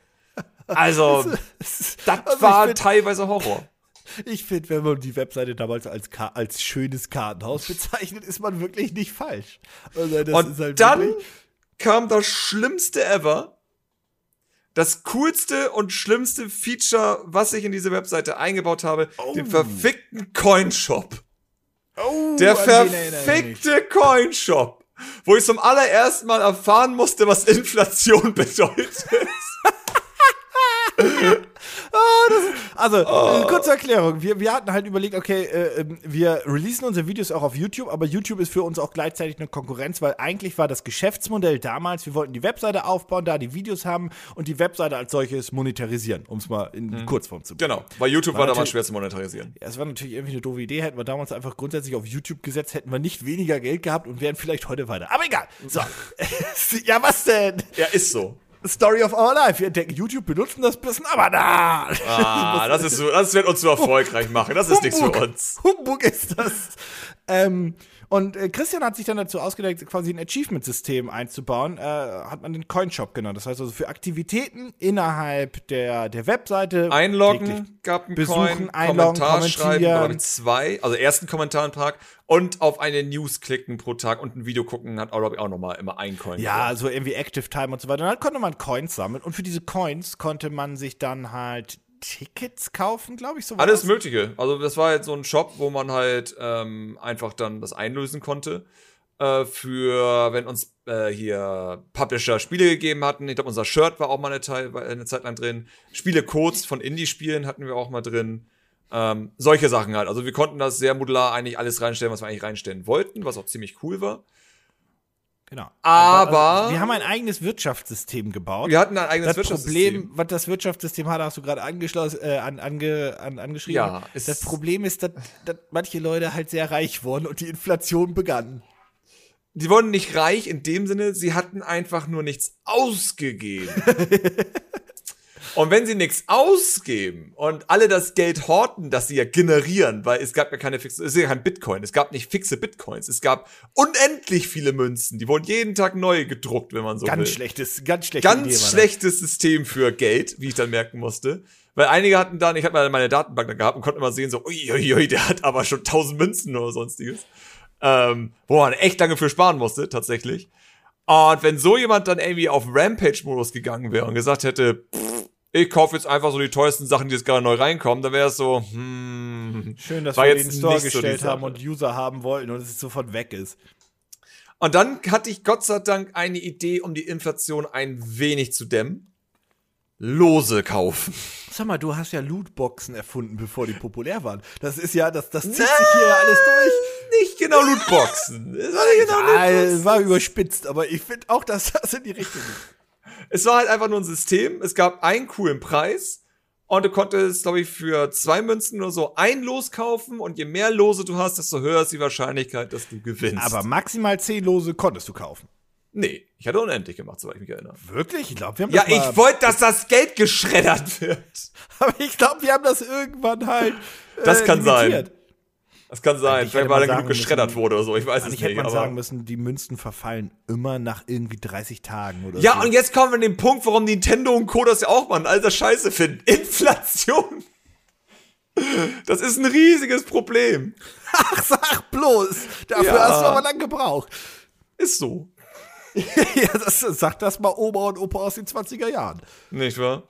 also, das Also war teilweise Horror. Ich finde, wenn man die Webseite damals als, Ka als schönes Kartenhaus bezeichnet, ist man wirklich nicht falsch. Also das Und halt dann kam das Schlimmste ever. Das coolste und schlimmste Feature, was ich in diese Webseite eingebaut habe, den verfickten Coinshop. oh, Der mich. verfickte Coinshop. Wo ich zum allerersten Mal erfahren musste, was Inflation bedeutet. Also, Oh. äh, kurze Erklärung. Wir, wir hatten halt überlegt, okay, äh, ähm, wir releasen unsere Videos auch auf YouTube, aber YouTube ist für uns auch gleichzeitig eine Konkurrenz, weil eigentlich war das Geschäftsmodell damals, wir wollten die Webseite aufbauen, da die Videos haben und die Webseite als solches monetarisieren, um es mal in Kurzform zu bringen. Genau, weil YouTube war, War damals schwer zu monetarisieren. Ja, es war natürlich irgendwie eine doofe Idee. Hätten wir damals einfach grundsätzlich auf YouTube gesetzt, hätten wir nicht weniger Geld gehabt und wären vielleicht heute weiter. Aber egal. So. ja, was denn? Ja, ist so. Story of our life. Wir entdecken YouTube, benutzen das bisschen, aber da. Ah, das ist so, das wird uns so erfolgreich machen. Das ist nichts für uns. Humbug ist das. Ähm, und äh, Christian hat sich dann dazu ausgedacht, quasi ein Achievement-System einzubauen. Äh, hat man den Coinshop genannt. Das heißt also für Aktivitäten innerhalb der, der Webseite. Einloggen, gab einen Besuchen, Coin, einloggen, Kommentar schreiben, zwei, also ersten Kommentar am Tag und auf eine News klicken pro Tag und ein Video gucken hat, ich, auch nochmal immer ein Coin. Ja, so irgendwie Active Time und so weiter. Und dann konnte man Coins sammeln. Und für diese Coins konnte man sich dann halt Tickets kaufen, glaube ich. So Alles. Mögliche. Also das war halt so ein Shop, wo man halt ähm, einfach dann das einlösen konnte. Äh, für, wenn uns äh, hier Publisher Spiele gegeben hatten. Ich glaube, unser Shirt war auch mal eine, Teil, eine Zeit lang drin. Spiele-Codes von Indie-Spielen hatten wir auch mal drin. Ähm, solche Sachen halt. Also wir konnten das sehr modular eigentlich alles reinstellen, was wir eigentlich reinstellen wollten, was auch ziemlich cool war. Genau. Aber- also, wir haben ein eigenes Wirtschaftssystem gebaut. Wir hatten ein eigenes das Wirtschaftssystem. Problem, was das Wirtschaftssystem hat, hast du gerade angeschlossen, äh, an, ange, an, angeschrieben. Ja, das Problem ist, dass, dass manche Leute halt sehr reich wurden und die Inflation begann. Die wurden nicht reich in dem Sinne, sie hatten einfach nur nichts ausgegeben. und wenn sie nichts ausgeben und alle das Geld horten, das sie ja generieren, weil es gab ja keine fixe, es ist ja kein Bitcoin, es gab nicht fixe Bitcoins, es gab unendlich viele Münzen, die wurden jeden Tag neu gedruckt, wenn man so will. Ganz schlechtes, ganz schlechtes Ganz schlechtes System für Geld, wie ich dann merken musste. Weil einige hatten dann, ich hatte mal meine Datenbank da gehabt und konnte immer sehen, so, uiuiui, der hat aber schon 1000 Münzen oder sonstiges. Ähm, wo man echt lange für sparen musste, tatsächlich. Und wenn so jemand dann irgendwie auf Rampage-Modus gegangen wäre und gesagt hätte, pff, ich kaufe jetzt einfach so die teuersten Sachen, die jetzt gerade neu reinkommen, dann wäre es so, hm. Schön, dass wir jetzt den Store nicht so gestellt haben und User haben wollten und es sofort weg ist. Und dann hatte ich Gott sei Dank eine Idee, um die Inflation ein wenig zu dämmen. Lose kaufen. Sag mal, du hast ja Lootboxen erfunden, bevor die populär waren. Das ist ja, das, das zieht sich hier ja alles durch. Nicht genau Lootboxen. Es war nicht genau Ah, Lootboxen. war überspitzt, aber ich finde auch, dass das in die Richtung geht. Es war halt einfach nur ein System. Es gab einen coolen Preis. Und du konntest, glaube ich, für zwei Münzen oder so ein Los kaufen. Und je mehr Lose du hast, desto höher ist die Wahrscheinlichkeit, dass du gewinnst. Aber maximal 10 Lose konntest du kaufen. nee, ich hatte unendlich gemacht, soweit ich mich erinnere. Wirklich? Ich glaube, wir haben Ja, ich wollte, dass das Geld geschreddert wird. Aber ich glaube, wir haben das irgendwann halt. Äh, Das kann sein. Das kann sein. Vielleicht weil man dann genug geschreddert müssen- wurde oder so. Ich weiß es nicht. hätte man sagen müssen, die Münzen verfallen immer nach irgendwie 30 Tagen oder ja, so. und jetzt kommen wir an den Punkt, warum Nintendo und Co. das ja auch mal alter Scheiße finden. Inflation. Das ist ein riesiges Problem. Ach, sag bloß. Dafür Ja. hast du aber lang gebraucht. Ist so. ja, das, sagt das mal Oma und Opa aus den 20er Jahren. Nicht wahr?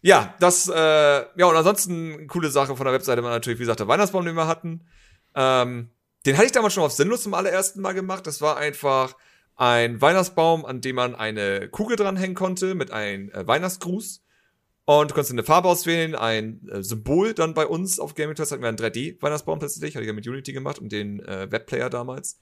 Ja, das, äh, ja, und ansonsten coole Sache von der Webseite war natürlich, wie gesagt, der Weihnachtsbaum, den wir hatten. Ähm, den hatte ich damals schon auf Sinnlos zum allerersten Mal gemacht. Das war einfach ein Weihnachtsbaum, an dem man eine Kugel dranhängen konnte mit einem äh, Weihnachtsgruß. Und du konntest eine Farbe auswählen, ein äh, Symbol dann bei uns auf Gaming Test hatten wir einen 3D-Weihnachtsbaum tatsächlich, hatte ich ja mit Unity gemacht und den äh, Webplayer damals.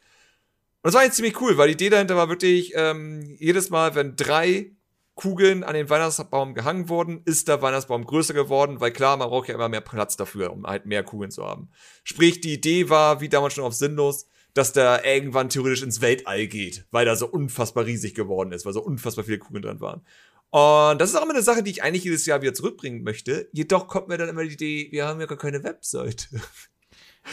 Und das war eigentlich ziemlich cool, weil die Idee dahinter war wirklich, ähm, jedes Mal, wenn drei Kugeln an den Weihnachtsbaum gehangen wurden, ist der Weihnachtsbaum größer geworden, weil klar, man braucht ja immer mehr Platz dafür, um halt mehr Kugeln zu haben. Sprich, die Idee war, wie damals schon auf Sinnlos, dass der irgendwann theoretisch ins Weltall geht, weil er so unfassbar riesig geworden ist, weil so unfassbar viele Kugeln drin waren. Und das ist auch immer eine Sache, die ich eigentlich jedes Jahr wieder zurückbringen möchte. Jedoch kommt mir dann immer die Idee, wir haben ja gar keine Webseite.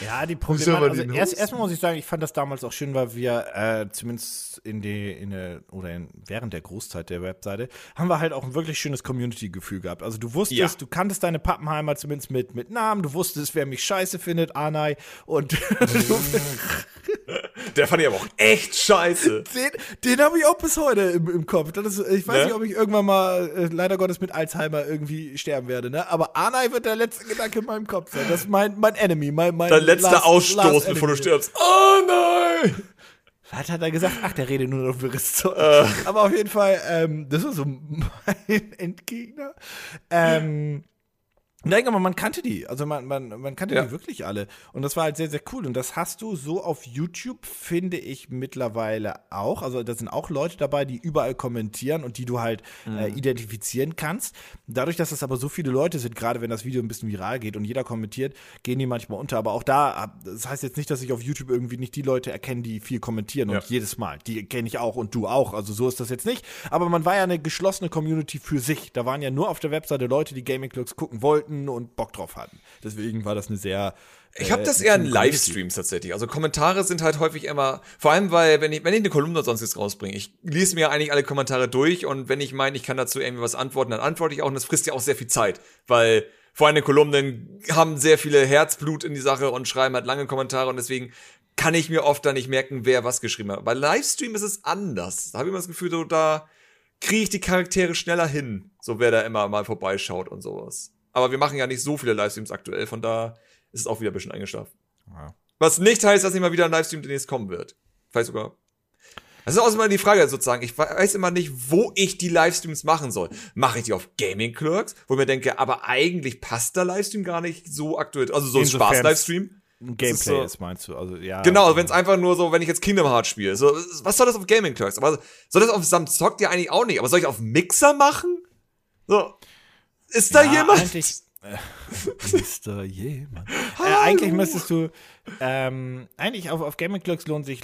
Ja, die Probleme. Also erst, erstmal muss ich sagen, ich fand das damals auch schön, weil wir äh, zumindest in die, in der, oder in, während der Großzeit der Webseite, haben wir halt auch ein wirklich schönes Community-Gefühl gehabt. Also du wusstest, ja. du kanntest deine Pappenheimer zumindest mit, mit Namen, du wusstest, wer mich scheiße findet, Arnai, und Der fand ich aber auch echt scheiße. Den, den habe ich auch bis heute im, im Kopf. Ist, ich weiß ne? nicht, ob ich irgendwann mal, äh, leider Gottes, mit Alzheimer irgendwie sterben werde, ne? Aber Arnai wird der letzte Gedanke in meinem Kopf sein. Das ist mein, mein Enemy, mein, mein Dein letzter last, Ausstoß, last bevor du stirbst. Arnai! Was hat er gesagt? Ach, der redet nur noch wirres Zeug. Äh. Aber auf jeden Fall, ähm, das ist so mein Endgegner. Ähm, Nein, aber man kannte die. Also man, man, man kannte ja. die wirklich alle. Und das war halt sehr, sehr cool. Und das hast du so auf YouTube, finde ich, mittlerweile auch. Also da sind auch Leute dabei, die überall kommentieren und die du halt mhm. äh, identifizieren kannst. Dadurch, dass es aber so viele Leute sind, gerade wenn das Video ein bisschen viral geht und jeder kommentiert, gehen die manchmal unter. Aber auch da, das heißt jetzt nicht, dass ich auf YouTube irgendwie nicht die Leute erkenne, die viel kommentieren. Und ja. jedes Mal. Die kenne ich auch und du auch. Also so ist das jetzt nicht. Aber man war ja eine geschlossene Community für sich. Da waren ja nur auf der Webseite Leute, die Gaming Clocks gucken wollten wollten und Bock drauf hatten. Deswegen war das eine sehr ich habe das eher in Livestreams tatsächlich. Also Kommentare sind halt häufig immer, vor allem weil, wenn ich, wenn ich eine Kolumne sonst jetzt rausbringe, ich lese mir eigentlich alle Kommentare durch und wenn ich meine, ich kann dazu irgendwie was antworten, dann antworte ich auch und das frisst ja auch sehr viel Zeit, weil vor allem Kolumnen haben sehr viele Herzblut in die Sache und schreiben halt lange Kommentare und deswegen kann ich mir oft da nicht merken, wer was geschrieben hat. Bei Livestream ist es anders. Da habe ich immer das Gefühl, so, da kriege ich die Charaktere schneller hin, so wer da immer mal vorbeischaut und sowas. Aber wir machen ja nicht so viele Livestreams aktuell, von da ist es auch wieder ein bisschen eingeschlafen. Ja. Was nicht heißt, dass nicht mal wieder ein Livestream demnächst kommen wird. Vielleicht sogar. Das ist auch immer die Frage sozusagen. Ich weiß immer nicht, wo ich die Livestreams machen soll. Mache ich die auf Gaming Clerks, wo ich mir denke, aber eigentlich passt der Livestream gar nicht so aktuell. Also so ein Spaß-Livestream. Gameplay ist, so, ist, meinst du? Also, ja. Genau, wenn es einfach nur so, wenn ich jetzt Kingdom Hearts spiele. So, was soll das auf Gaming Clerks? Aber soll das auf Samsung ja eigentlich auch nicht. Aber soll ich auf Mixer machen? So. Ist da ja, jemand? Eigentlich, äh, ist da jemand? äh, eigentlich müsstest du, ähm, eigentlich auf, auf Gaming Clocks lohnt sich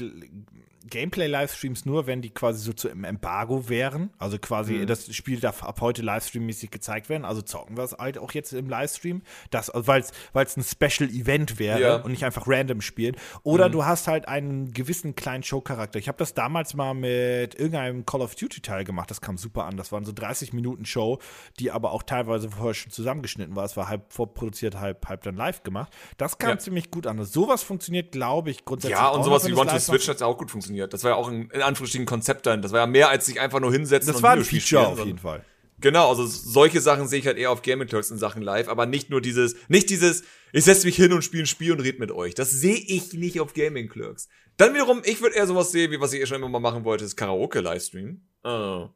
Gameplay-Livestreams nur, wenn die quasi so zu im Embargo wären. Also quasi, mhm. das Spiel darf ab heute Livestream-mäßig gezeigt werden. Also zocken wir es halt auch jetzt im Livestream. Das, also weil es ein Special-Event wäre ja. und nicht einfach random spielen. Oder mhm. du hast halt einen gewissen kleinen Show-Charakter. Ich habe das damals mal mit irgendeinem Call of Duty-Teil gemacht. Das kam super an. Das waren so 30 Minuten Show, die aber auch teilweise vorher schon zusammengeschnitten war. Es war halb vorproduziert, halb, halb dann live gemacht. Das kam ja. ziemlich gut an. Also sowas funktioniert, glaube ich, grundsätzlich. Ja, und sowas wie One to Switch hat auch gut funktioniert funktioniert. Das war ja auch ein, in Anführungsstrichen Konzept dann. Das war ja mehr als sich einfach nur hinsetzen. Das war ein Feature spielen, auf jeden Fall. Genau, also solche Sachen sehe ich halt eher auf Gaming Talks in Sachen live, aber nicht nur dieses, nicht dieses, ich setze mich hin und spiele ein Spiel und rede mit euch. Das sehe ich nicht auf Gaming Clerks. Dann wiederum, ich würde eher sowas sehen, wie was ich schon immer mal machen wollte, ist Karaoke-Livestream. Uh,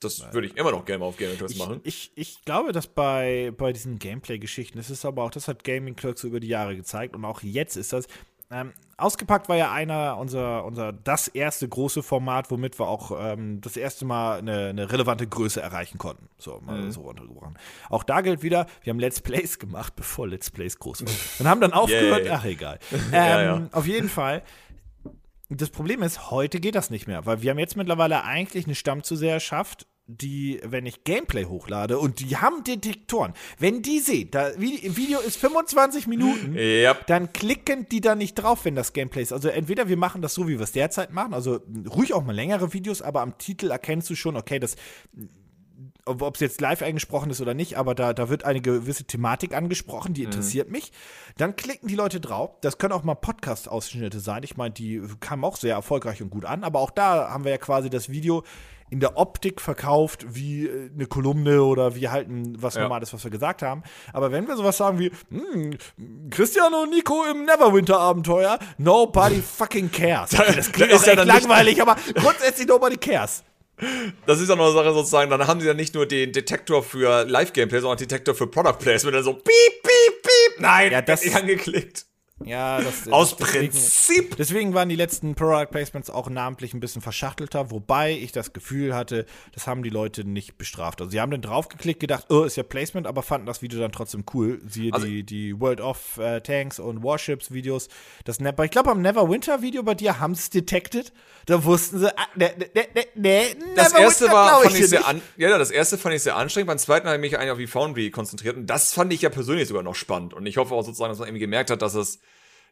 das würde ich immer noch gerne auf Gaming Clerks machen. Ich, ich glaube, dass bei, bei diesen Gameplay-Geschichten, das ist aber auch, das hat Gaming Clerks über die Jahre gezeigt und auch jetzt ist das, ähm, ausgepackt war ja einer, unser, unser das erste große Format, womit wir auch ähm, das erste Mal eine, eine, relevante Größe erreichen konnten. So, mal mhm. so runtergebrochen. Auch da gilt wieder, wir haben Let's Plays gemacht, bevor Let's Plays groß waren. Und haben dann aufgehört, yeah. ach egal. Ähm, ja, ja. Auf jeden Fall. Das Problem ist, heute geht das nicht mehr, weil wir haben jetzt mittlerweile eigentlich eine Stammzuseherschaft die, wenn ich Gameplay hochlade und die haben Detektoren, wenn die sehen, da Video ist 25 Minuten, yep. dann klicken die da nicht drauf, wenn das Gameplay ist. Also entweder wir machen das so, wie wir es derzeit machen, also ruhig auch mal längere Videos, aber am Titel erkennst du schon, okay, das ob es jetzt live eingesprochen ist oder nicht, aber da, da wird eine gewisse Thematik angesprochen, die mhm. interessiert mhm. mich. Dann klicken die Leute drauf. Das können auch mal Podcast-Ausschnitte sein. Ich meine, die kamen auch sehr erfolgreich und gut an, aber auch da haben wir ja quasi das Video in der Optik verkauft wie äh, eine Kolumne oder wie halt ein, was ja. normales, was wir gesagt haben. Aber wenn wir sowas sagen wie, hm, Cristiano und Nico im Neverwinter-Abenteuer, nobody fucking cares. Das klingt ist ja echt langweilig, aber grundsätzlich nobody cares. Das ist auch noch eine Sache sozusagen, dann haben sie ja nicht nur den Detektor für Live-Gameplay, sondern auch Detektor für Product Placement. Dann so piep, piep, piep. Nein, Ja, das- angeklickt. Ja, das Aus deswegen- Prinzip. Deswegen waren die letzten Product Placements auch namentlich ein bisschen verschachtelter, wobei ich das Gefühl hatte, das haben die Leute nicht bestraft. Also sie haben dann draufgeklickt, gedacht, oh, ist ja Placement, aber fanden das Video dann trotzdem cool. Siehe Also- die, die World of äh, Tanks und Warships Videos. Das Ne- ich glaube, am Neverwinter Video bei dir haben sie es detected. Da wussten sie, ah, ne, ne, ne, ne, ne, Das erste Neverwinter war, fand ich dir sehr an, ja, das erste fand ich sehr anstrengend. Beim zweiten habe ich mich eigentlich auf die Foundry konzentriert und das fand ich ja persönlich sogar noch spannend. Und ich hoffe auch sozusagen, dass man irgendwie gemerkt hat, dass es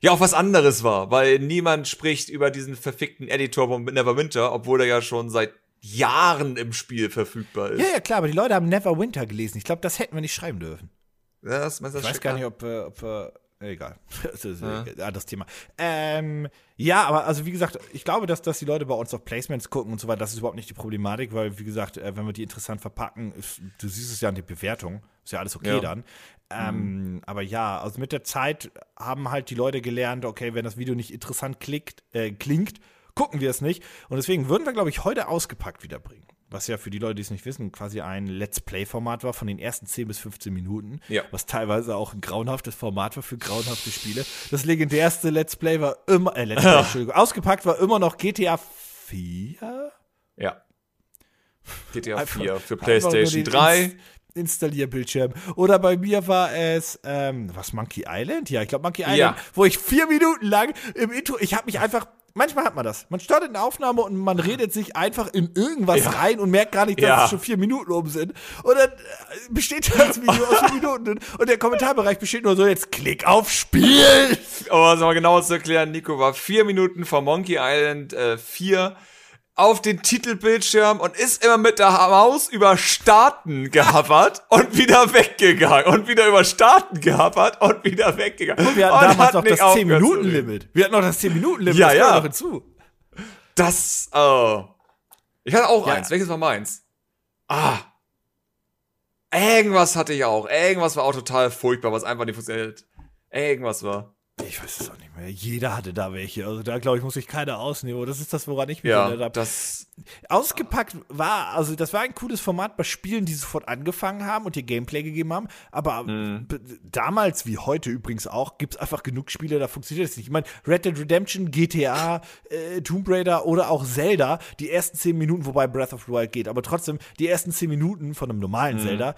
ja auch was anderes war, weil niemand spricht über diesen verfickten Editor von Neverwinter, obwohl er ja schon seit Jahren im Spiel verfügbar ist. Ja, ja, klar, aber die Leute haben Neverwinter gelesen. Ich glaube, das hätten wir nicht schreiben dürfen. Ja, das, du, Ich das weiß gar nicht, ob, äh, ob äh, egal. Das ist ja. das Thema. Ähm, ja, aber also wie gesagt, ich glaube, dass, dass die Leute bei uns auf Placements gucken und so weiter, das ist überhaupt nicht die Problematik, weil wie gesagt, äh, wenn wir die interessant verpacken, ist, du siehst es ja an der Bewertung, ist ja alles okay Ja. dann. Ähm, Aber ja, also mit der Zeit haben halt die Leute gelernt, okay, wenn das Video nicht interessant klickt, äh, klingt, gucken wir es nicht. Und deswegen würden wir, glaube ich, heute ausgepackt wiederbringen. Was ja für die Leute, die es nicht wissen, quasi ein Let's Play-Format war von den ersten 10 bis 15 Minuten. Ja. Was teilweise auch ein grauenhaftes Format war für grauenhafte Spiele. Das legendärste Let's Play war immer, äh, Let's Play, Entschuldigung, ausgepackt war immer noch GTA 4. Ja. GTA Einfach- 4 für PlayStation nur den 3. Ins Installierbildschirm. Oder bei mir war es, ähm, was, Monkey Island? Ja, ich glaube Monkey Island, Ja. wo ich vier Minuten lang im Intro, ich habe mich einfach, manchmal hat man das. Man startet eine Aufnahme und man redet sich einfach in irgendwas Ja. rein und merkt gar nicht, dass Ja. es schon vier Minuten um sind. Und dann äh, besteht das Video aus vier Minuten und der Kommentarbereich besteht nur so, jetzt klick auf Spiel. Aber um es mal genau zu erklären, Nico war vier Minuten vor Monkey Island äh, 4 auf den Titelbildschirm und ist immer mit der Maus über Starten gehavert und wieder weggegangen und wieder über Starten gehavert und wieder weggegangen. Wir und hatten damals hat noch das aufgehört zu 10-Minuten-Limit. Wir hatten noch das 10-Minuten-Limit, Ja, das ja. noch hinzu. Das, oh. Ich hatte auch Ja. eins. Welches war meins? Ah. Irgendwas hatte ich auch. Irgendwas war auch total furchtbar, was einfach nicht funktioniert. Irgendwas war. Ich weiß es auch nicht mehr. Jeder hatte da welche. Also da, glaube ich, muss sich keiner ausnehmen. Das ist das, woran ich mich Ja, erinnert habe. das. Ausgepackt war, also das war ein cooles Format bei Spielen, die sofort angefangen haben und dir Gameplay gegeben haben. Aber Mhm. damals, wie heute übrigens auch, gibt es einfach genug Spiele, da funktioniert es nicht. Ich meine, Red Dead Redemption, GTA, äh, Tomb Raider oder auch Zelda, die ersten zehn Minuten, wobei Breath of the Wild geht, aber trotzdem, die ersten zehn Minuten von einem Mhm. normalen Zelda,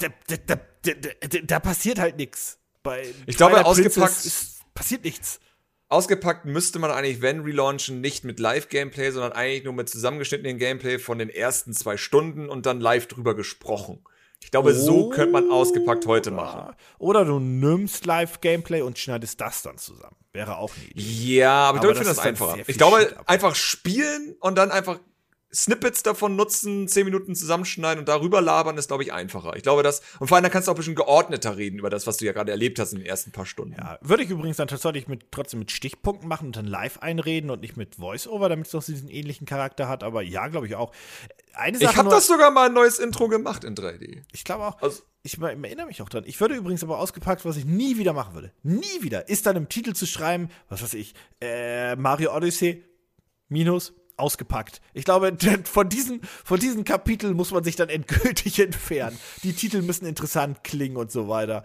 da, da, da, da, da, da passiert halt nichts. Bei Ich glaube, ausgepackt- ist, passiert nichts. Ausgepackt müsste man eigentlich, wenn relaunchen, nicht mit Live-Gameplay, sondern eigentlich nur mit zusammengeschnittenen Gameplay von den ersten zwei Stunden und dann live drüber gesprochen. Ich glaube, so könnte man ausgepackt heute machen. Oder du nimmst Live-Gameplay und schneidest das dann zusammen. Wäre auch Idee. Ja, aber, Aber ich glaube, ich das finde das dann einfacher. Ich glaube, einfach spielen und dann einfach Snippets davon nutzen, zehn Minuten zusammenschneiden und darüber labern, ist, glaube ich, einfacher. Ich glaube, das, und vor allem, dann kannst du auch ein bisschen geordneter reden über das, was du ja gerade erlebt hast in den ersten paar Stunden. Ja, würde ich übrigens dann tatsächlich mit, trotzdem mit Stichpunkten machen und dann live einreden und nicht mit Voice-Over, damit es doch diesen ähnlichen Charakter hat. Aber ja, glaube ich auch. Eine Sache Ich habe das sogar mal ein neues Intro gemacht in 3D. Ich glaube auch. Also- ich erinnere mich auch dran. Ich würde übrigens aber ausgepackt, was ich nie wieder machen würde. Nie wieder. Ist dann im Titel zu schreiben, was weiß ich, äh, Mario Odyssey minus ausgepackt. Ich glaube, von diesen, von diesen Kapiteln muss man sich dann endgültig entfernen. Die Titel müssen interessant klingen und so weiter.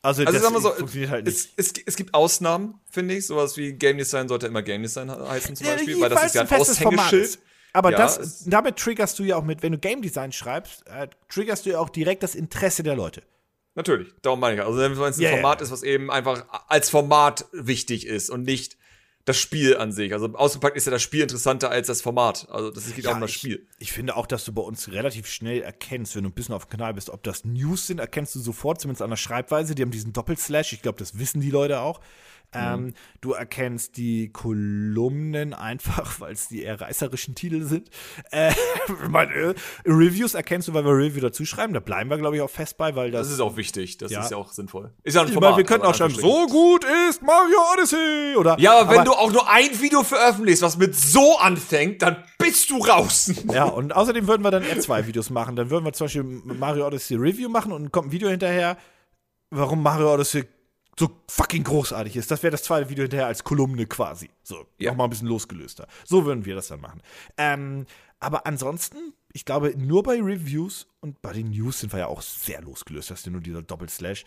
Also, Also das sagen wir so, funktioniert halt nicht. es, es, es gibt Ausnahmen, finde ich. Sowas wie Game Design sollte immer Game Design heißen zum Ja, Beispiel, ich weil das ist ja ein Format Aushängeschild. ist. Aber Ja, das, damit triggerst du ja auch mit, wenn du Game Design schreibst, äh, triggerst du ja auch direkt das Interesse der Leute. Natürlich, darum meine ich. Also wenn es ein Ja, ja, Format ja. ist, was eben einfach als Format wichtig ist und nicht das Spiel an sich. Also ausgepackt ist ja das Spiel interessanter als das Format. Also das geht auch um das ich, Spiel. Ich finde auch, dass du bei uns relativ schnell erkennst, wenn du ein bisschen auf dem Kanal bist, ob das News sind, erkennst du sofort, zumindest an der Schreibweise. Die haben diesen Doppelslash, ich glaube, das wissen die Leute auch. Ähm, du erkennst die Kolumnen einfach, weil es die eher reißerischen Titel sind. Äh, meine, äh, Reviews erkennst du, weil wir Review dazu schreiben. Da bleiben wir, glaube ich, auch fest bei, weil das, Das ist auch wichtig. Das Ja. ist ja auch sinnvoll. Ist ja ein ich Format. meine, wir könnten aber auch schreiben, so gut ist Mario Odyssey. Oder, Ja, aber wenn du auch nur ein Video veröffentlichst, was mit so anfängt, dann bist du raus. Ja, und außerdem würden wir dann eher zwei Videos machen. Dann würden wir zum Beispiel Mario Odyssey Review machen und dann kommt ein Video hinterher, warum Mario Odyssey so fucking großartig ist. Das wäre das zweite Video hinterher als Kolumne quasi. So, Ja. nochmal ein bisschen losgelöster. So würden wir das dann machen. Ähm, Aber ansonsten, ich glaube, nur bei Reviews und bei den News sind wir ja auch sehr losgelöst, das ist ja nur dieser Doppelslash.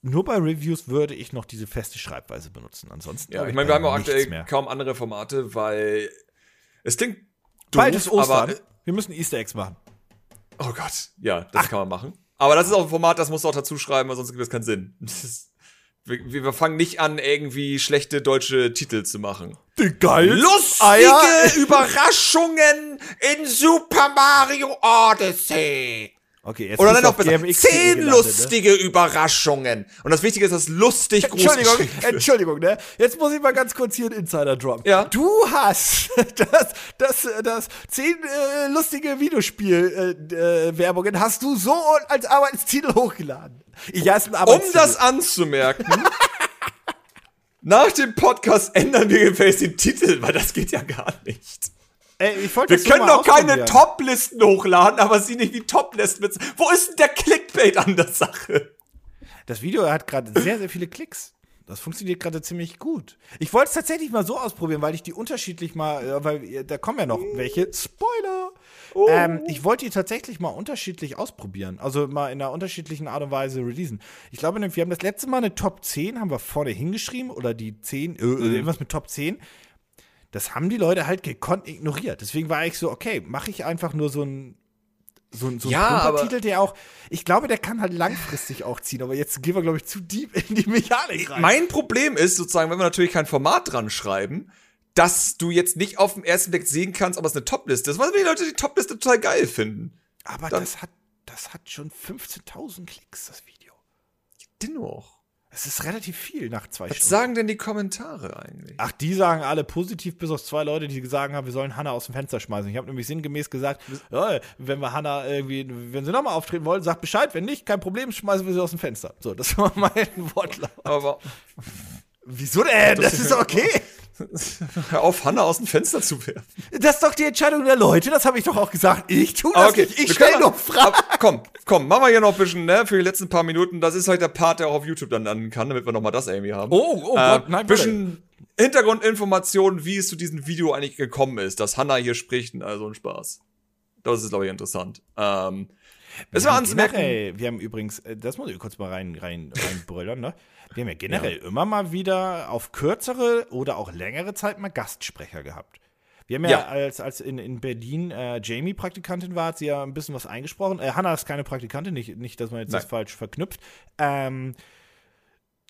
Nur bei Reviews würde ich noch diese feste Schreibweise benutzen. Ansonsten. Ja, ich meine, wir haben auch aktuell mehr. kaum andere Formate, weil es klingt Bald ist Ostern. aber wir müssen Easter Eggs machen. oh Gott, ja, das kann man machen. Aber das ist auch ein Format, das musst du auch dazu schreiben, weil sonst gibt es keinen Sinn. Das ist, wir, wir fangen nicht an, irgendwie schlechte deutsche Titel zu machen. Die geil. Lustige Überraschungen in Super Mario Odyssey. Okay, jetzt Oder dann noch besser. Zehn ne? lustige Überraschungen. Und das Wichtige ist, dass lustig Entschuldigung. Entschuldigung, ne? Jetzt muss ich mal ganz kurz hier einen Insider droppen. Ja. Du hast das, das, das zehn äh, lustige Videospiel-Werbungen äh, Werbungen hast du so als Arbeitstitel hochgeladen. Ich heiße ein Um Arbeitstitel. das anzumerken, nach dem Podcast ändern wir gefälligst den Titel, weil das geht ja gar nicht. Ey, Wir können doch keine. Top-Listen hochladen, aber sie nicht wie Top-Listen. Wo ist denn der Clickbait an der Sache? Das Video hat gerade sehr, sehr viele Klicks. Das funktioniert gerade ziemlich gut. Ich wollte es tatsächlich mal so ausprobieren, weil ich die unterschiedlich mal, äh, weil äh, da kommen ja noch welche. Spoiler! Ähm, ich wollte die tatsächlich mal unterschiedlich ausprobieren. Also mal in einer unterschiedlichen Art und Weise releasen. Ich glaube, wir haben das letzte Mal eine Top 10, haben wir vorne hingeschrieben, oder die 10, äh, oder irgendwas mit Top 10. Das haben die Leute halt gekonnt ignoriert. Deswegen war ich so, okay, mache ich einfach nur so ein so, ein- so Ja, Titel, der auch, ich glaube, der kann halt langfristig auch ziehen, aber jetzt gehen wir, glaube ich, zu deep in die Mechanik rein. Mein Problem ist sozusagen, wenn wir natürlich kein Format dran schreiben, dass du jetzt nicht auf den ersten Blick sehen kannst, ob es eine Top-Liste ist. Weil die Leute die Top-Liste total geil finden. aber dann- das hat, das hat schon 15.000 Klicks, das Video. Dennoch. Es ist relativ viel nach zwei Was Stunden. sagen denn die Kommentare eigentlich? Ach, die sagen alle positiv, bis auf zwei Leute, die gesagt haben, wir sollen Hannah aus dem Fenster schmeißen. Ich habe nämlich sinngemäß gesagt, ja, wenn wir Hannah irgendwie, wenn sie nochmal auftreten wollen, sagt Bescheid, wenn nicht, kein Problem, schmeißen wir sie aus dem Fenster. So, das war mein Wortlaut. Aber Wieso denn? Das ist okay. hör auf, Hannah aus dem Fenster zu werfen. Das ist doch die Entscheidung der Leute, das habe ich doch auch gesagt. Ich tue das Aber nicht, ich wir stelle nur Fragen. Komm, komm, machen wir hier noch ein bisschen, ne, für die letzten paar Minuten. Das ist heute der Part, der auch auf YouTube dann landen kann, damit wir noch mal das irgendwie haben. Oh, oh äh, Gott, nein, bisschen Hintergrundinformationen, wie es zu diesem Video eigentlich gekommen ist, dass Hannah hier spricht, also ein Spaß. Das ist, glaube ich, interessant. Ähm, es war anzumerken. wir haben übrigens, äh, das muss ich kurz mal rein, rein, reinbrüllern, ne? Wir haben ja generell immer mal wieder auf kürzere oder auch längere Zeit mal Gastsprecher gehabt. Wir haben ja, Ja. als, als in, in Berlin äh, Jamie Praktikantin war, hat sie ja ein bisschen was eingesprochen. Äh, Hannah ist keine Praktikantin, nicht, nicht dass man jetzt das Nein. falsch verknüpft. Ähm,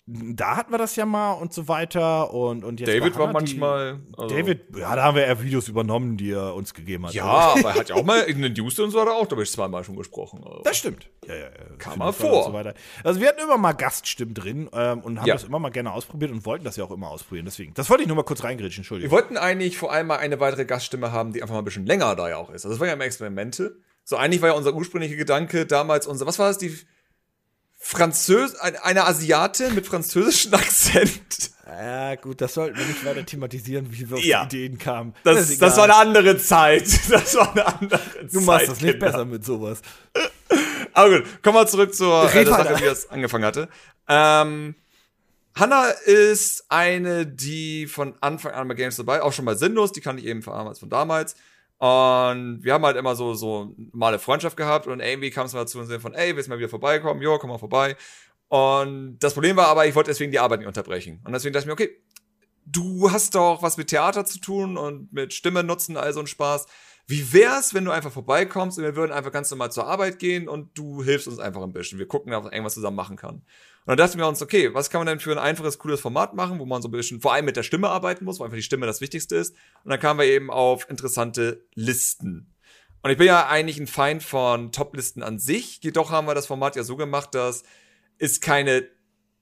da hatten wir das ja mal und so weiter. Und, und jetzt David war Hannah, die- manchmal. also- David, ja, da haben wir ja Videos übernommen, die er uns gegeben hat. Ja, aber er hat ja auch mal in den News und so hat er auch, glaube ich, zweimal schon gesprochen. Also. Das stimmt. Ja, ja, ja. Kam mal vor. So. Also wir hatten immer mal Gaststimmen drin ähm, und haben Ja. das immer mal gerne ausprobiert und wollten das ja auch immer ausprobieren. Deswegen, das wollte ich nur mal kurz reingrätschen, Wir Entschuldigung. wollten eigentlich vor allem mal eine weitere Gaststimme haben, die einfach mal ein bisschen länger da ja auch ist. Also das war ja immer Experimente. So eigentlich war ja unser ursprünglicher Gedanke damals unser, was war das, die Französ, eine, Asiatin mit französischem Akzent. Ja, gut, das sollten wir nicht weiter thematisieren, wie wir auf Ja. die Ideen kamen. Das, das, egal. war eine andere Zeit. Das war eine andere Zeit. Du machst das nicht Kinder. besser mit sowas. Aber gut, kommen wir zurück zur äh, Sache, wie das angefangen hatte. Ähm, Hannah ist eine, die von Anfang an bei Games dabei, auch schon bei Sinnlos, die kann ich eben von damals. Von damals. Und wir haben halt immer so, so normale Freundschaft gehabt und irgendwie kam es mal zu uns von, ey, willst du mal wieder vorbeikommen? Jo, komm mal vorbei. Und das Problem war aber, ich wollte deswegen die Arbeit nicht unterbrechen. Und deswegen dachte ich mir, okay, du hast doch was mit Theater zu tun und mit Stimme nutzen, all so ein Spaß. Wie wär's, wenn du einfach vorbeikommst und wir würden einfach ganz normal zur Arbeit gehen und du hilfst uns einfach ein bisschen. Wir gucken, ob man irgendwas zusammen machen kann. Und dann dachten wir uns, okay, was kann man denn für ein einfaches, cooles Format machen, wo man so ein bisschen vor allem mit der Stimme arbeiten muss, wo einfach die Stimme das Wichtigste ist. Und dann kamen wir eben auf interessante Listen. Und ich bin ja eigentlich ein Feind von Top-Listen an sich. Jedoch haben wir das Format ja so gemacht, dass es keine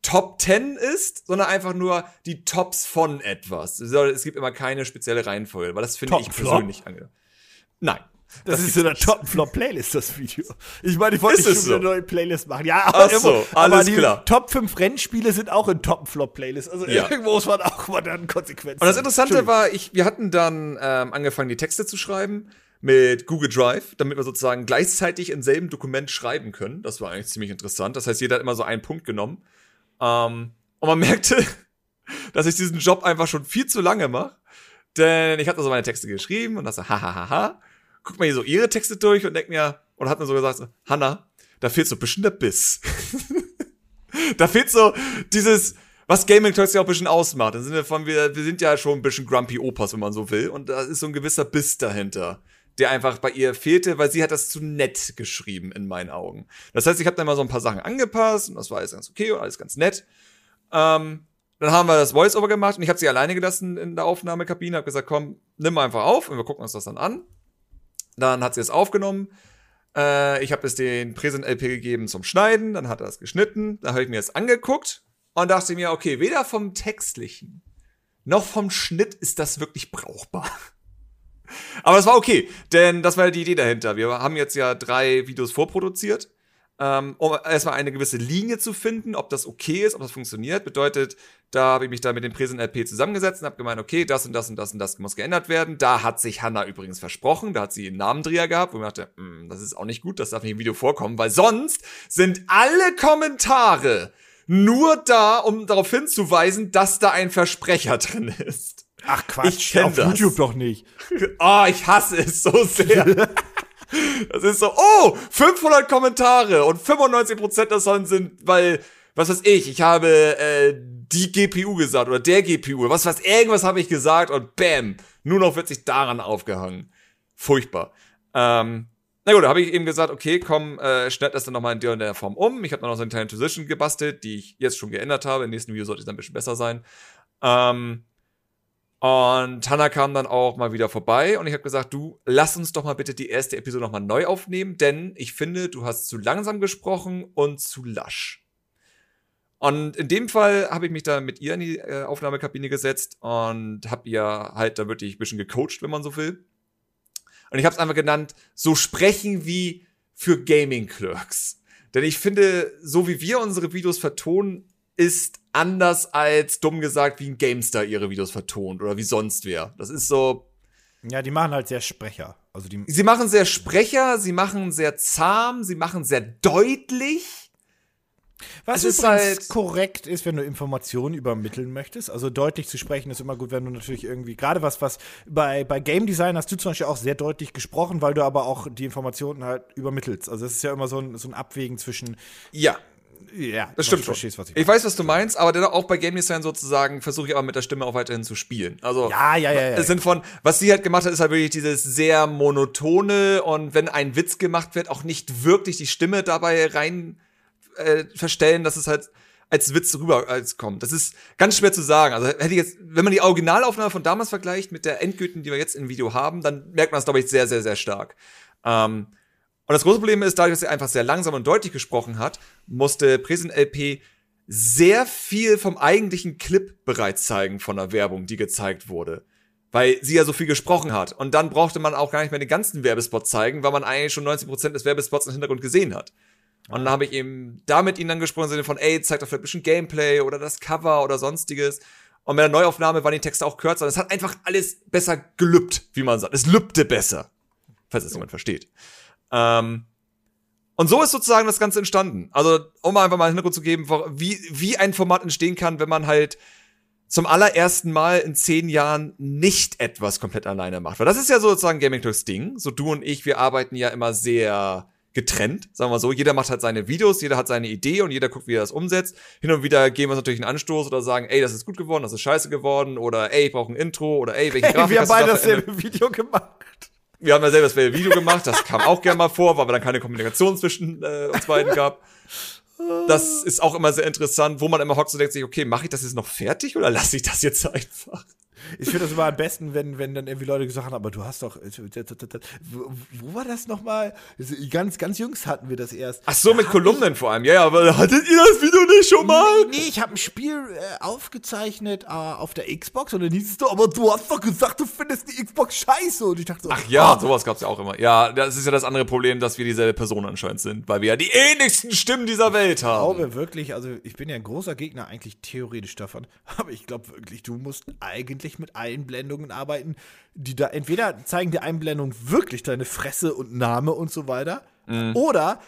Top 10 ist, sondern einfach nur die Tops von etwas. Es gibt immer keine spezielle Reihenfolge, weil das finde ich persönlich angenehm. Nein. Das, ist in der Top-Flop-Playlist, das Video. Ich meine, ich wollte Ist nicht schon eine so? neue Playlist machen. Ja, aber, Ach so, irgendwo- aber alles die klar. Top 5 Rennspiele sind auch in Top-Flop-Playlist. Also Ja. irgendwo muss man auch mal dann Konsequenzen. Und das Interessante war, ich, wir hatten dann ähm, angefangen, die Texte zu schreiben mit Google Drive, damit wir sozusagen gleichzeitig im selben Dokument schreiben können. Das war eigentlich ziemlich interessant. Das heißt, jeder hat immer so einen Punkt genommen. Ähm, und man merkte, dass ich diesen Job einfach schon viel zu lange mache. Denn ich hatte so meine Texte geschrieben und das so, hahaha. Guck mal hier so ihre Texte durch und denk mir, und hat mir so gesagt, Hanna, da fehlt so ein bisschen der Biss. da fehlt so dieses, was Gaming Talks ja auch ein bisschen ausmacht. Im Sinne von, wir, wir sind ja schon ein bisschen grumpy Opas, wenn man so will. Und da ist so ein gewisser Biss dahinter, der einfach bei ihr fehlte, weil sie hat das zu nett geschrieben, in meinen Augen. Das heißt, ich habe da mal so ein paar Sachen angepasst und das war alles ganz okay und alles ganz nett. Ähm, dann haben wir das Voice-Over gemacht und ich habe sie alleine gelassen in der Aufnahmekabine, habe gesagt, komm, nimm mal einfach auf und wir gucken uns das dann an. Dann hat sie es aufgenommen. Äh, ich habe es den Präsent-LP gegeben zum Schneiden, dann hat er es geschnitten, dann habe ich mir das angeguckt und dachte mir, okay, weder vom Textlichen noch vom Schnitt ist das wirklich brauchbar. Aber es war okay, denn das war die Idee dahinter. Wir haben jetzt ja drei Videos vorproduziert ähm, um erstmal eine gewisse Linie zu finden, ob das okay ist, ob das funktioniert. Bedeutet, da habe ich mich da mit dem Präsent LP zusammengesetzt und habe gemeint, okay, das und das und das und das muss geändert werden. Da hat sich Hanna übrigens versprochen, da hat sie einen Namendreher gehabt, wo ich dachte, hm, das ist auch nicht gut, das darf nicht im Video vorkommen, weil sonst sind alle Kommentare nur da, um darauf hinzuweisen, dass da ein Versprecher drin ist. Ach Quatsch, ich kenn auf das. YouTube doch nicht. Oh, ich hasse es so sehr. Das ist so, oh, 500 Kommentare und 95% davon sind, weil, was weiß ich, ich habe äh, die GPU gesagt oder der GPU, was weiß irgendwas habe ich gesagt und bam, nur noch wird sich daran aufgehangen. Furchtbar. Ähm, na gut, da habe ich eben gesagt, okay, komm, äh, schneid das dann nochmal in der Form um. Ich habe dann noch so eine kleine Transition gebastelt, die ich jetzt schon geändert habe. Im nächsten Video sollte es dann ein bisschen besser sein. Ähm, und Hannah kam dann auch mal wieder vorbei und ich habe gesagt, du, lass uns doch mal bitte die erste Episode nochmal neu aufnehmen, denn ich finde, du hast zu langsam gesprochen und zu lasch. Und in dem Fall habe ich mich da mit ihr in die äh, Aufnahmekabine gesetzt und habe ihr halt da wirklich ein bisschen gecoacht, wenn man so will. Und ich habe es einfach genannt, so sprechen wie für Gaming Clerks. Denn ich finde, so wie wir unsere Videos vertonen, ist anders als dumm gesagt, wie ein GameStar ihre Videos vertont oder wie sonst wer. Das ist so. Ja, die machen halt sehr Sprecher. Also die Sie machen sehr Sprecher, sie machen sehr zahm, sie machen sehr deutlich. Was Es ist übrigens halt- korrekt ist, wenn du Informationen übermitteln möchtest. Also deutlich zu sprechen ist immer gut, wenn du natürlich irgendwie, gerade was, was bei, bei Game Design hast du zum Beispiel auch sehr deutlich gesprochen, weil du aber auch die Informationen halt übermittelst. Also es ist ja immer so ein, so ein Abwägen zwischen, Ja, ja, das stimmt schon. verstehst, ich Ich weiß, was du meinst, aber dennoch auch bei Game Design sozusagen versuche ich aber mit der Stimme auch weiterhin zu spielen. Also Ja, ja, ja, ja. Es sind von, was sie halt gemacht hat, ist halt wirklich dieses sehr monotone und wenn ein Witz gemacht wird, auch nicht wirklich die Stimme dabei rein äh, verstellen, dass es halt als Witz rüber als kommt. Das ist ganz schwer zu sagen. Also hätte ich jetzt, wenn man die Originalaufnahme von damals vergleicht mit der endgültigen, die wir jetzt im Video haben, dann merkt man es, glaube ich, sehr, sehr, sehr stark. Ähm, und das große Problem ist, dadurch, dass sie einfach sehr langsam und deutlich gesprochen hat, musste Presen LP sehr viel vom eigentlichen Clip bereits zeigen von der Werbung, die gezeigt wurde. Weil sie ja so viel gesprochen hat. Und dann brauchte man auch gar nicht mehr den ganzen Werbespot zeigen, weil man eigentlich schon 90% des Werbespots im Hintergrund gesehen hat. Und dann habe ich eben da mit ihnen dann gesprochen, im Sinne von, ey, zeigt doch vielleicht ein bisschen Gameplay oder das Cover oder sonstiges. Und mit der Neuaufnahme waren die Texte auch kürzer. Und es hat einfach alles besser gelübbt, wie man sagt. Es lübte besser. Falls das jemand versteht. Ähm, und so ist sozusagen das Ganze entstanden. Also, um einfach mal einen Hintergrund zu geben, wie, wie ein Format entstehen kann, wenn man halt zum allerersten Mal in zehn Jahren nicht etwas komplett alleine macht. Weil das ist ja sozusagen Gaming Talks Ding. So du und ich, wir arbeiten ja immer sehr getrennt, sagen wir so. Jeder macht halt seine Videos, jeder hat seine Idee und jeder guckt, wie er das umsetzt. Hin und wieder geben wir uns natürlich einen Anstoß oder sagen, ey, das ist gut geworden, das ist scheiße geworden oder ey, ich brauche ein Intro oder ey, welche Hey, Grafik wir haben beide dasselbe Video gemacht. Wir haben ja selber das Video gemacht, das kam auch gerne mal vor, weil wir dann keine Kommunikation zwischen äh, uns beiden gab. Das ist auch immer sehr interessant, wo man immer hockt und denkt sich, okay, mache ich das jetzt noch fertig oder lasse ich das jetzt einfach? Ich finde das immer am besten, wenn, wenn dann irgendwie Leute gesagt haben, aber du hast doch, wo, wo war das nochmal? Ganz, ganz jüngst hatten wir das erst. Ach so, mit Hab Kolumnen vor allem. Ja, ja, aber hattet ihr das Video nicht schon mal? Nee, nee, ich habe ein Spiel äh, aufgezeichnet äh, auf der Xbox und dann hieß es so, aber du hast doch gesagt, du findest die Xbox scheiße. Und ich dachte so, Ach ja, ah, sowas gab's ja auch immer. Ja, das ist ja das andere Problem, dass wir dieselbe Person anscheinend sind, weil wir ja die ähnlichsten Stimmen dieser Welt Ich haben. glaube wirklich, also ich bin ja ein großer Gegner eigentlich theoretisch davon, aber ich glaube wirklich, du musst eigentlich mit Einblendungen arbeiten, die da entweder zeigen die Einblendungen wirklich deine Fresse und Name und so weiter, oder,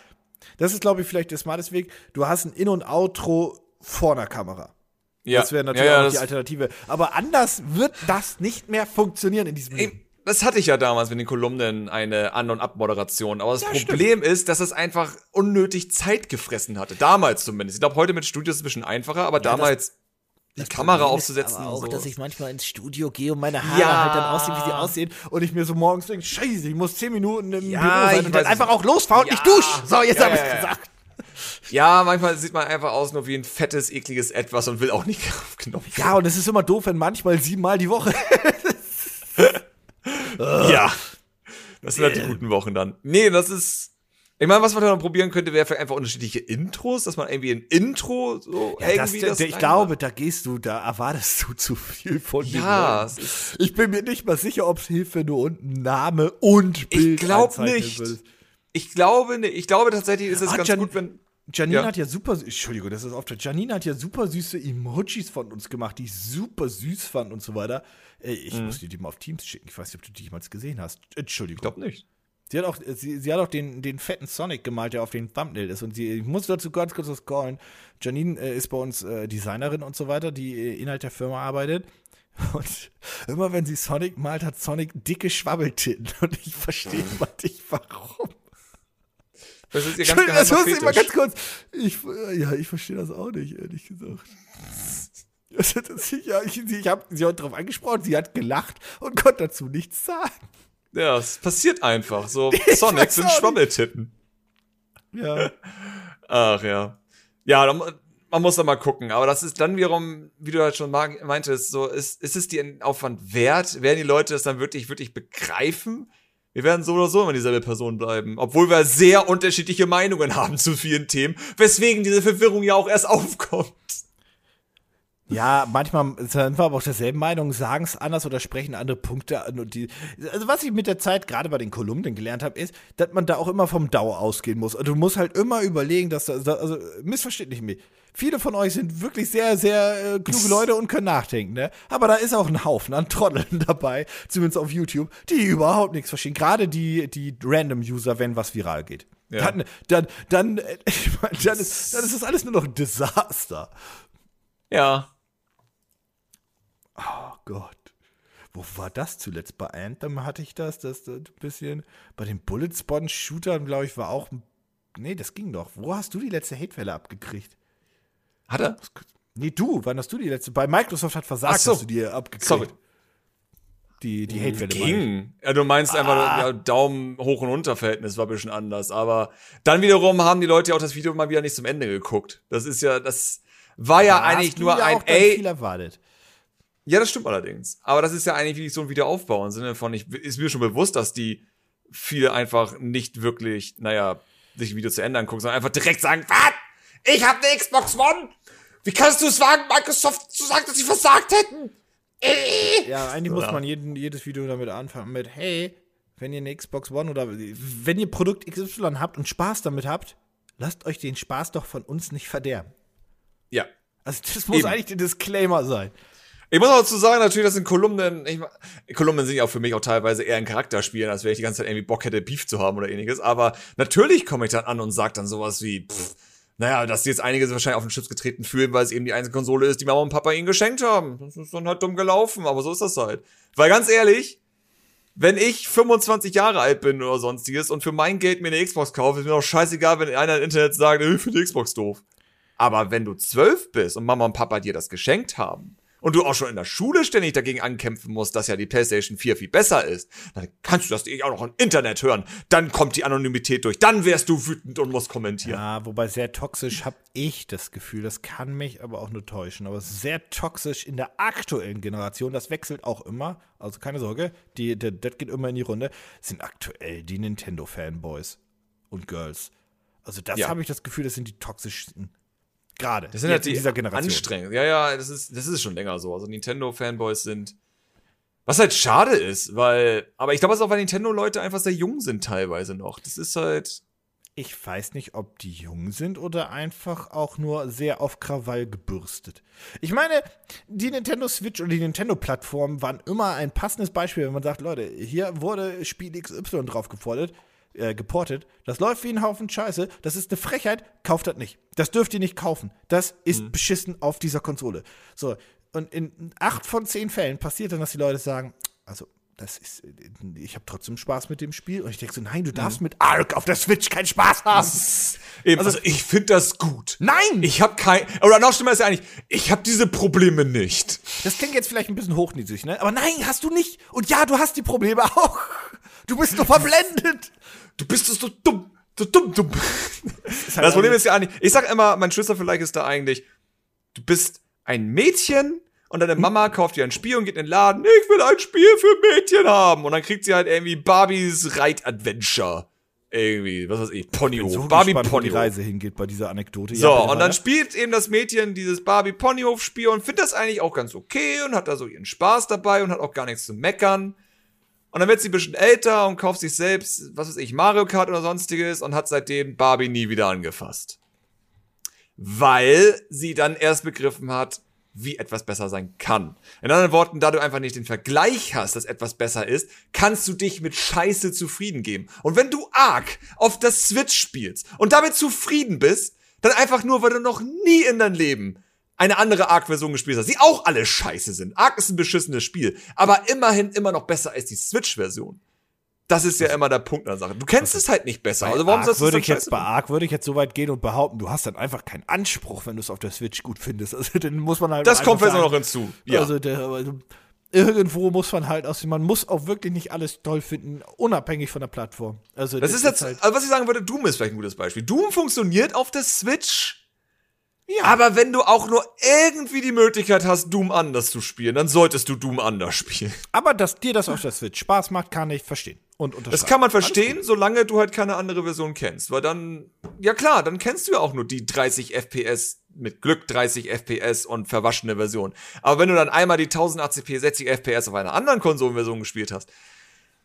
das ist glaube ich vielleicht der smarteste Weg, du hast ein In- und Outro vor einer Kamera. Ja, Das wäre natürlich ja, ja, auch die Alternative. Aber anders wird das nicht mehr funktionieren in diesem Ey, das hatte ich ja damals mit den Kolumnen eine An- und Abmoderation. Aber das Ja, Problem ist, dass es einfach unnötig Zeit gefressen hatte. Damals zumindest. Ich glaube, heute mit Studios ist es ein bisschen einfacher, aber damals die Kamera aufzusetzen. Aber auch, so. dass ich manchmal ins Studio gehe und meine Haare Ja. halt dann aussehen, wie sie aussehen. Und ich mir so morgens denke, scheiße, ich muss zehn Minuten im Ja, Büro sein ich und dann einfach nicht. auch losfahren und Ja. ich dusche. So, jetzt Ja, hab ja, ich's ja. gesagt. ja, manchmal sieht man einfach aus nur wie ein fettes, ekliges Etwas und will auch nicht auf Knopf. Ja, und es ist immer doof, wenn manchmal siebenmal die Woche. Ja. Das sind halt die guten Wochen dann. Nee, das ist. Ich meine, was man dann probieren könnte, wäre vielleicht einfach unterschiedliche Intros, dass man irgendwie ein Intro so Ja, das, irgendwie das. ich reinmacht. glaube, da gehst du, da erwartest du zu viel von den Ja, Ich bin mir nicht mal sicher, ob es hilft, wenn du unten Name und Bild ich glaube nicht. Ich glaube nicht. Ich glaube tatsächlich ist es Ah, ganz Jan- gut, wenn. Janine Ja. hat ja super, Entschuldigung, das ist oft. Janine hat ja super süße Emojis von uns gemacht, die ich super süß fand und so weiter. Äh, Ich Mhm. muss dir die mal auf Teams schicken. Ich weiß nicht, ob du die jemals gesehen hast. Entschuldigung. Ich glaube nicht. Sie hat auch, sie, sie hat auch den, den fetten Sonic gemalt, der auf dem Thumbnail ist. Und sie, ich muss dazu ganz kurz was callen. Janine äh, ist bei uns äh, Designerin und so weiter, die äh, innerhalb der Firma arbeitet. Und immer wenn sie Sonic malt, hat Sonic dicke Schwabbeltitten. Und ich verstehe immer nicht, warum. Das ist ihr ganz das muss ich mal ganz kurz. Ich, äh, ja, ich verstehe das auch nicht, ehrlich gesagt. Das, das, ja, ich, ich habe sie heute darauf angesprochen, sie hat gelacht und konnte dazu nichts sagen. Ja, es passiert einfach. So, Sonic sind. Schwabbeltitten. Ja. Ach ja. Ja, man muss da mal gucken. Aber das ist dann wiederum, wie du halt schon meintest, so, ist, ist es dir Aufwand wert? Werden die Leute das dann wirklich, wirklich begreifen? Wir werden so oder so immer dieselbe Person bleiben. Obwohl wir sehr unterschiedliche Meinungen haben zu vielen Themen, weswegen diese Verwirrung ja auch erst aufkommt. Ja, manchmal sind wir aber auch derselben Meinung, sagen es anders oder sprechen andere Punkte an. Und die, also was ich mit der Zeit gerade bei den Kolumnen gelernt habe, ist, dass man da auch immer vom Dauer ausgehen muss. Und du musst halt immer überlegen, dass da, also missversteht nicht mich. Viele von euch sind wirklich sehr, sehr äh, kluge Leute und können nachdenken, ne? Aber da ist auch ein Haufen an Trotteln dabei, zumindest auf YouTube, die überhaupt nichts verstehen. Gerade die, die Random-User, wenn was viral geht. Ja. Dann, dann, dann, ich mein, dann, ist, dann ist das alles nur noch ein Desaster. Ja. Oh Gott. Wo war das zuletzt? Bei Anthem hatte ich das, das, das ein bisschen. Bei den Bullet Sponge Shootern, glaube ich, war auch. Nee, das ging doch. Wo hast du die letzte Hatewelle abgekriegt? Hat er? Nee, du, wann hast du die letzte? Bei Microsoft hat versagt, so. hast du die abgekriegt. Sorry. Die, die Hatewelle. meine ich. Ging. Ja, du meinst einfach, ja, Daumen hoch und runter Verhältnis war ein bisschen anders. Aber dann wiederum haben die Leute ja auch das Video mal wieder nicht zum Ende geguckt. Das ist ja, das war ja Da eigentlich nur ja ein, ey, viel erwartet. Ja, das stimmt allerdings. Aber das ist ja eigentlich so ein Wiederaufbau im Sinne von, ich, ist mir schon bewusst, dass die viele einfach nicht wirklich, naja, sich ein Video zu Ende angucken, sondern einfach direkt sagen, was? Ich hab eine Xbox One? Wie kannst du es wagen, Microsoft zu sagen, dass sie versagt hätten? Äh. Ja, eigentlich muss man jeden, jedes Video damit anfangen mit, hey, wenn ihr eine Xbox One oder wenn ihr Produkt XY habt und Spaß damit habt, lasst euch den Spaß doch von uns nicht verderben. Ja. Also das muss Eben. eigentlich der Disclaimer sein. Ich muss auch dazu sagen, natürlich, das sind Kolumnen, ich, Kolumnen sind ja auch für mich auch teilweise eher ein Charakterspiel, als wenn ich die ganze Zeit irgendwie Bock hätte, Beef zu haben oder ähnliches. Aber natürlich komme ich dann an und sag dann sowas wie, pff, naja, dass jetzt einige sich wahrscheinlich auf den Schlips getreten fühlen, weil es eben die einzige Konsole ist, die Mama und Papa ihnen geschenkt haben. Das ist dann halt dumm gelaufen, aber so ist das halt. Weil ganz ehrlich, wenn ich 25 Jahre alt bin oder sonstiges und für mein Geld mir eine Xbox kaufe, ist mir doch scheißegal, wenn einer im Internet sagt, äh, ich finde die Xbox doof. Aber wenn du zwölf bist und Mama und Papa dir das geschenkt haben und du auch schon in der Schule ständig dagegen ankämpfen musst, dass ja die PlayStation 4 viel besser ist, dann kannst du das auch noch im Internet hören. Dann kommt die Anonymität durch. Dann wärst du wütend und musst kommentieren. Ja, wobei sehr toxisch habe ich das Gefühl, das kann mich aber auch nur täuschen, aber sehr toxisch in der aktuellen Generation, das wechselt auch immer, also keine Sorge, die, die, das geht immer in die Runde, sind aktuell die Nintendo-Fanboys und Girls. Also das Ja. habe ich das Gefühl, das sind die toxischsten. Gerade Das sind jetzt halt die dieser Generation. anstrengend. Ja, ja, das ist, das ist schon länger so. Also Nintendo-Fanboys sind. Was halt schade ist, weil. Aber ich glaube, es ist auch, weil Nintendo-Leute einfach sehr jung sind teilweise noch. Das ist halt. Ich weiß nicht, ob die jung sind oder einfach auch nur sehr auf Krawall gebürstet. Ich meine, die Nintendo Switch und die Nintendo-Plattform waren immer ein passendes Beispiel, wenn man sagt, Leute, hier wurde Spiel XY drauf gefordert, äh, geportet. Das läuft wie ein Haufen Scheiße. Das ist eine Frechheit. Kauft das nicht. Das dürft ihr nicht kaufen. Das ist beschissen auf dieser Konsole. So, und in acht von zehn Fällen passiert dann, dass die Leute sagen, also das ist, ich habe trotzdem Spaß mit dem Spiel. Und ich denke so, nein, du darfst mit Ark auf der Switch keinen Spaß haben. Eben, also, ich finde das gut. Nein! Ich habe kein, oder noch schlimmer ist ja eigentlich, ich habe diese Probleme nicht. Das klingt jetzt vielleicht ein bisschen hochnäsig, ne? Aber nein, hast du nicht. Und ja, du hast die Probleme auch. Du bist nur verblendet. Du bist so dumm, so dumm, dumm. Das Problem ist ja eigentlich, ich sag immer, mein Schlüssel vielleicht ist da eigentlich, du bist ein Mädchen und deine Mama kauft dir ein Spiel und geht in den Laden, ich will ein Spiel für Mädchen haben. Und dann kriegt sie halt irgendwie Barbies Reit-Adventure. Irgendwie, was weiß ich, Ponyhof. So Barbie gespannt, wo die Ponyhof. Reise hingeht bei dieser Anekdote. So, Ja, und dann spielt eben das Mädchen dieses Barbie Ponyhof Spiel und findet das eigentlich auch ganz okay und hat da so ihren Spaß dabei und hat auch gar nichts zu meckern. Und dann wird sie ein bisschen älter und kauft sich selbst, was weiß ich, Mario Kart oder sonstiges und hat seitdem Barbie nie wieder angefasst. Weil sie dann erst begriffen hat, wie etwas besser sein kann. In anderen Worten, da du einfach nicht den Vergleich hast, dass etwas besser ist, kannst du dich mit Scheiße zufrieden geben. Und wenn du Ark auf der Switch spielst und damit zufrieden bist, dann einfach nur, weil du noch nie in deinem Leben eine andere Ark-Version gespielt hast, die auch alle scheiße sind. Ark ist ein beschissenes Spiel, aber immerhin immer noch besser als die Switch-Version. Das ist ja immer der Punkt an der Sache. Du kennst es halt nicht besser. Also warum sollst du würde ich jetzt bei? Ark würde ich jetzt so weit gehen und behaupten, du hast dann einfach keinen Anspruch, wenn du es auf der Switch gut findest. Also dann muss man halt Das kommt jetzt sagen, noch hinzu. Ja. Also, der, also irgendwo muss man halt aus, man muss auch wirklich nicht alles toll finden, unabhängig von der Plattform. Also Das ist jetzt, halt, also was ich sagen würde, Doom ist vielleicht ein gutes Beispiel. Doom funktioniert auf der Switch. Ja. Aber wenn du auch nur irgendwie die Möglichkeit hast, Doom anders zu spielen, dann solltest du Doom anders spielen. aber dass dir das auf der Switch Spaß macht, kann ich verstehen und Das kann man verstehen, solange du halt keine andere Version kennst. Weil dann, ja klar, dann kennst du ja auch nur die 30 FPS, mit Glück 30 FPS und verwaschene Version. Aber wenn du dann einmal die 1080p 60 FPS auf einer anderen Konsolenversion gespielt hast,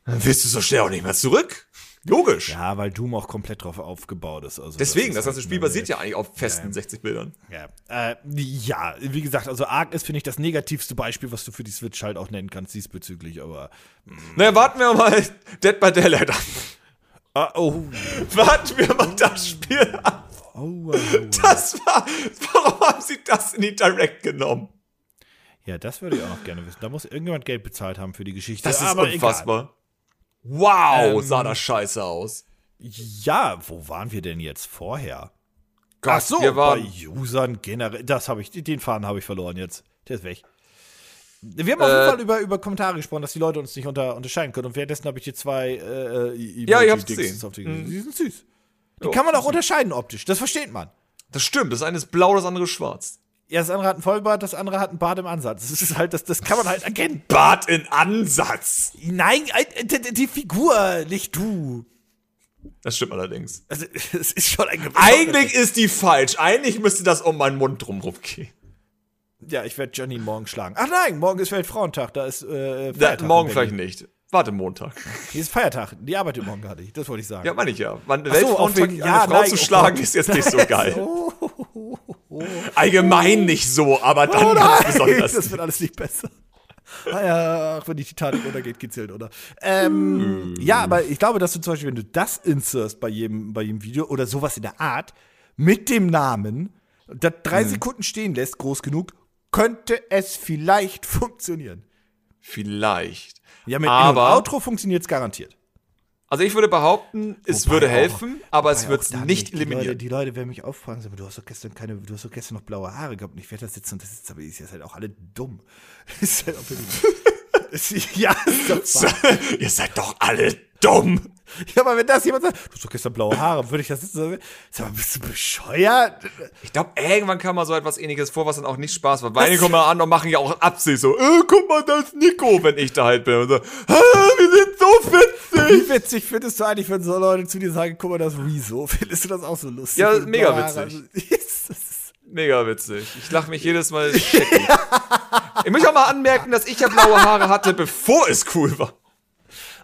dann willst du so schnell auch nicht mehr zurück. Logisch. Ja, weil Doom auch komplett drauf aufgebaut ist. Also Deswegen, das ist ganze halt Spiel basiert ja eigentlich auf festen 60 Bildern. Ja, äh, ja, wie gesagt, also Ark ist, finde ich, das negativste Beispiel, was du für die Switch halt auch nennen kannst diesbezüglich, aber. Naja, warten wir mal Dead by Daylight an. Ah, oh, Warten wir mal das Spiel an. oh, oh, oh. Das war, warum haben sie das in die Direct genommen? Ja, das würde ich auch noch gerne wissen. Da muss irgendjemand Geld bezahlt haben für die Geschichte. Das ist aber unfassbar. Wow, Ähm, sah das scheiße aus. Ja, wo waren wir denn jetzt vorher? Gott, Ach so, wir bei Usern generell. Das habe ich, den Faden habe ich verloren jetzt. Der ist weg. Wir haben auf Äh, jeden Fall über, über Kommentare gesprochen, dass die Leute uns nicht unter, unterscheiden können. Und währenddessen habe ich hier zwei äh, äh, Ja, ich hab's gesehen. auf die- Mhm. Die sind süß. Die Jo, kann man auch unterscheiden optisch. Das versteht man. das stimmt, das eine ist blau, das andere ist schwarz. Ja, das andere hat einen Vollbart, das andere hat einen Bart im Ansatz. Das ist halt, das, das kann man halt erkennen. Bart in Ansatz. Nein, äh, die, die- Figur, nicht du. Das stimmt allerdings. Also, es ist schon ein gewisser Eigentlich ist die falsch. Eigentlich müsste das um meinen Mund drumherum gehen. Ja, ich werde Johnny morgen schlagen. Ach nein, morgen ist Weltfrauentag, da ist äh, Da, Feiertag. morgen in vielleicht nicht. Warte, Montag. Hier ist Feiertag, die arbeitet morgen gar nicht, das wollte ich sagen. Ja, meine ich ja. Wann so, Weltfrauentag wegen- eine ja, Frau nein, zu oh schlagen, Gott. ist jetzt nicht so geil. Oh, Allgemein nicht so, aber dann oh nein, besonders. das wird alles nicht besser. Naja, ach, wenn die Titanic untergeht, geht's Hild, oder? Ähm, ja, aber ich glaube, dass du zum Beispiel, wenn du das inserst bei jedem, bei jedem Video oder sowas in der Art, mit dem Namen, das drei Sekunden stehen lässt, groß genug, könnte es vielleicht funktionieren. Vielleicht. Ja, mit Aber- In- und Outro funktioniert's garantiert. Also ich würde behaupten, es Wobei würde auch- helfen, aber es wird auch es nicht Die Leute, eliminieren. die Leute werden mich auffragen, sagen, du hast doch gestern keine, du hast doch gestern noch blaue Haare gehabt und ich werde da sitzen und das ist aber ist jetzt halt auch alle dumm. Das ist halt auch ja, ist doch wahr. Ihr seid doch alle dumm. ja, aber wenn das jemand sagt, du hast doch gestern blaue Haare, würde ich das sitzen und sagen, sag mal, bist du bescheuert? Ich glaube, irgendwann kam mal so etwas ähnliches vor, was dann auch nicht Spaß macht. Weil einige kommen mal an und machen ja auch Absicht so, äh, guck mal, da ist Nico, wenn ich da halt bin. Und so, ah, wir sind so witzig. Wie witzig findest du eigentlich, wenn so Leute zu dir sagen, guck mal, das Rezo. Findest du das auch so lustig? Ja, mega witzig. Ist- Mega witzig. Ich lache mich jedes Mal scheckig. ich möchte auch mal anmerken, dass ich ja blaue Haare hatte, bevor es cool war.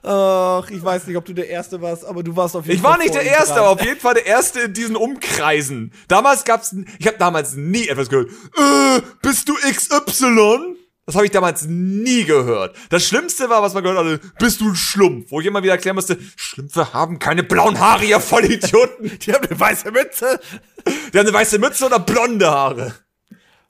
Ach, ich weiß nicht, ob du der Erste warst, aber du warst auf jeden Ich Fall war nicht der Erste, dran. aber auf jeden Fall der Erste in diesen Umkreisen. Damals gab's, ich habe damals nie etwas gehört. Äh, bist du XY? Das habe ich damals nie gehört. Das Schlimmste war, was man gehört hatte, bist du ein Schlumpf? Wo ich immer wieder erklären musste, Schlümpfe haben keine blauen Haare, ihr Vollidioten. Die haben eine weiße Mütze. Die haben eine weiße Mütze oder blonde Haare.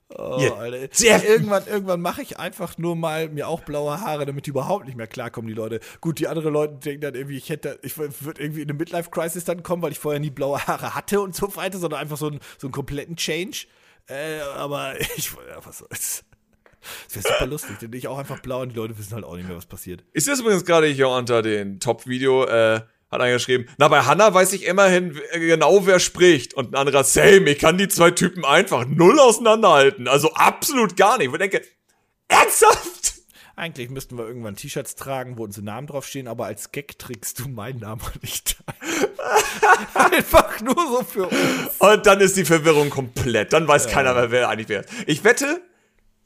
Oh, Ja. Alter. Sehr- Irgendwann, irgendwann mache ich einfach nur mal mir auch blaue Haare, damit die überhaupt nicht mehr klarkommen, die Leute. Gut, die anderen Leute denken dann irgendwie, ich hätte, ich würde irgendwie in eine Midlife-Crisis dann kommen, weil ich vorher nie blaue Haare hatte und so weiter, sondern einfach so, ein, so einen kompletten Change. Äh, aber ich, ja, was soll's. Das wäre super lustig, denn ich auch einfach blau und die Leute wissen halt auch nicht mehr, was passiert. Ist das übrigens gerade hier unter den Top-Video, äh, hat einer geschrieben, na, bei Hannah weiß ich immerhin w- genau, wer spricht. Und ein anderer, same, ich kann die zwei Typen einfach null auseinanderhalten. Also absolut gar nicht. Ich denke, ernsthaft? Eigentlich müssten wir irgendwann T-Shirts tragen, wo unsere Namen draufstehen, aber als Gag trägst du meinen Namen nicht. Einfach nur so für uns. Und dann ist die Verwirrung komplett. Dann weiß keiner mehr, wer eigentlich wer ist. Ich wette,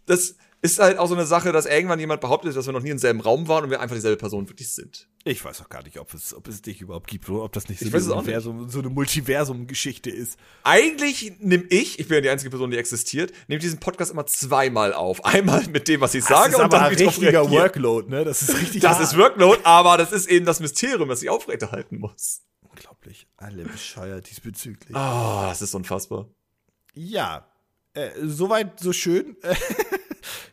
das ist halt auch so eine Sache, dass irgendwann jemand behauptet, dass wir noch nie im selben Raum waren und wir einfach dieselbe Person wirklich sind. Ich weiß auch gar nicht, ob es, ob es dich überhaupt gibt oder ob das nicht so, eine. Universum, so eine Multiversum-Geschichte ist. Eigentlich nehme ich, ich bin ja die einzige Person, die existiert, nehme diesen Podcast immer zweimal auf. Einmal mit dem, was ich sage das ist und aber dann ein richtiger. Workload, ne? Das ist richtig Das hart. ist Workload, aber das ist eben das Mysterium, das ich aufrechterhalten muss. Unglaublich. Alle bescheuert diesbezüglich. Ah, das ist unfassbar. Ja. Äh, soweit, so schön.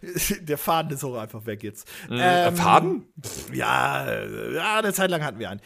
Der Faden ist auch einfach weg jetzt. Äh, Faden? Ja, ja, eine Zeit lang hatten wir einen.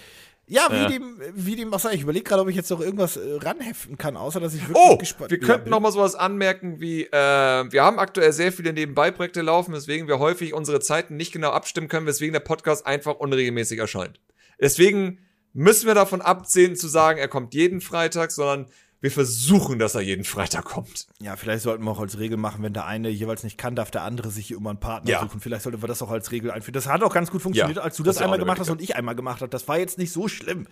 Ja, wie Ja. dem, wie dem auch sei. Ich überlege gerade, ob ich jetzt noch irgendwas äh, ranheften kann, außer dass ich wirklich Oh, gespannt wir Ja, könnten bitte. noch mal sowas anmerken wie, äh, wir haben aktuell sehr viele Nebenbei-Projekte laufen, weswegen wir häufig unsere Zeiten nicht genau abstimmen können, weswegen der Podcast einfach unregelmäßig erscheint. Deswegen müssen wir davon absehen zu sagen, er kommt jeden Freitag, sondern wir versuchen, dass er jeden Freitag kommt. Ja, vielleicht sollten wir auch als Regel machen, wenn der eine jeweils nicht kann, darf der andere sich immer einen Partner Ja. suchen. Vielleicht sollten wir das auch als Regel einführen. Das hat auch ganz gut funktioniert, Ja, als du das einmal gemacht hast und ich einmal gemacht habe. Das war jetzt nicht so schlimm.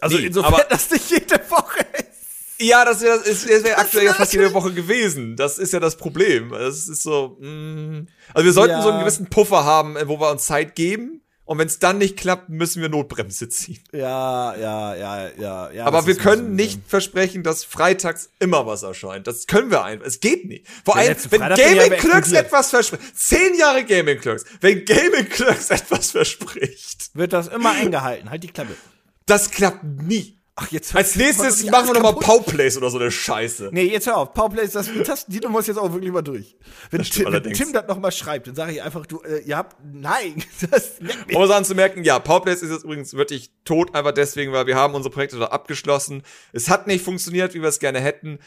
Also Nee, insofern, aber- dass nicht jede Woche ist. Ja, das wäre wär Das aktuell ja wär fast jede Woche gewesen. Das ist ja das Problem. Das ist so, mh. Also wir sollten Ja. so einen gewissen Puffer haben, äh, wo wir uns Zeit geben. Und wenn es dann nicht klappt, müssen wir Notbremse ziehen. Ja, ja, ja, ja, ja. Aber wir können nicht versprechen, dass freitags immer was erscheint. Das können wir einfach. Es geht nicht. Vor allem, wenn Gaming Clerks etwas verspricht. Zehn Jahre Gaming Clerks. Wenn Gaming Clerks etwas verspricht, Wird das immer eingehalten. Halt die Klappe. das klappt nie. Ach, jetzt Als nächstes machen wir nochmal. Powplays oder so eine Scheiße. Nee, jetzt hör auf. Powerplays, das, das, die Nummer ist jetzt auch wirklich mal durch. Wenn, stimmt Tim, wenn. Tim das nochmal schreibt, dann sage ich einfach, du, äh, ihr habt, nein, das leck mich. Um es anzumerken, ja, Powerplays ist jetzt übrigens wirklich tot, einfach deswegen, weil wir haben unsere Projekte da abgeschlossen. Es hat nicht funktioniert, wie wir es gerne hätten.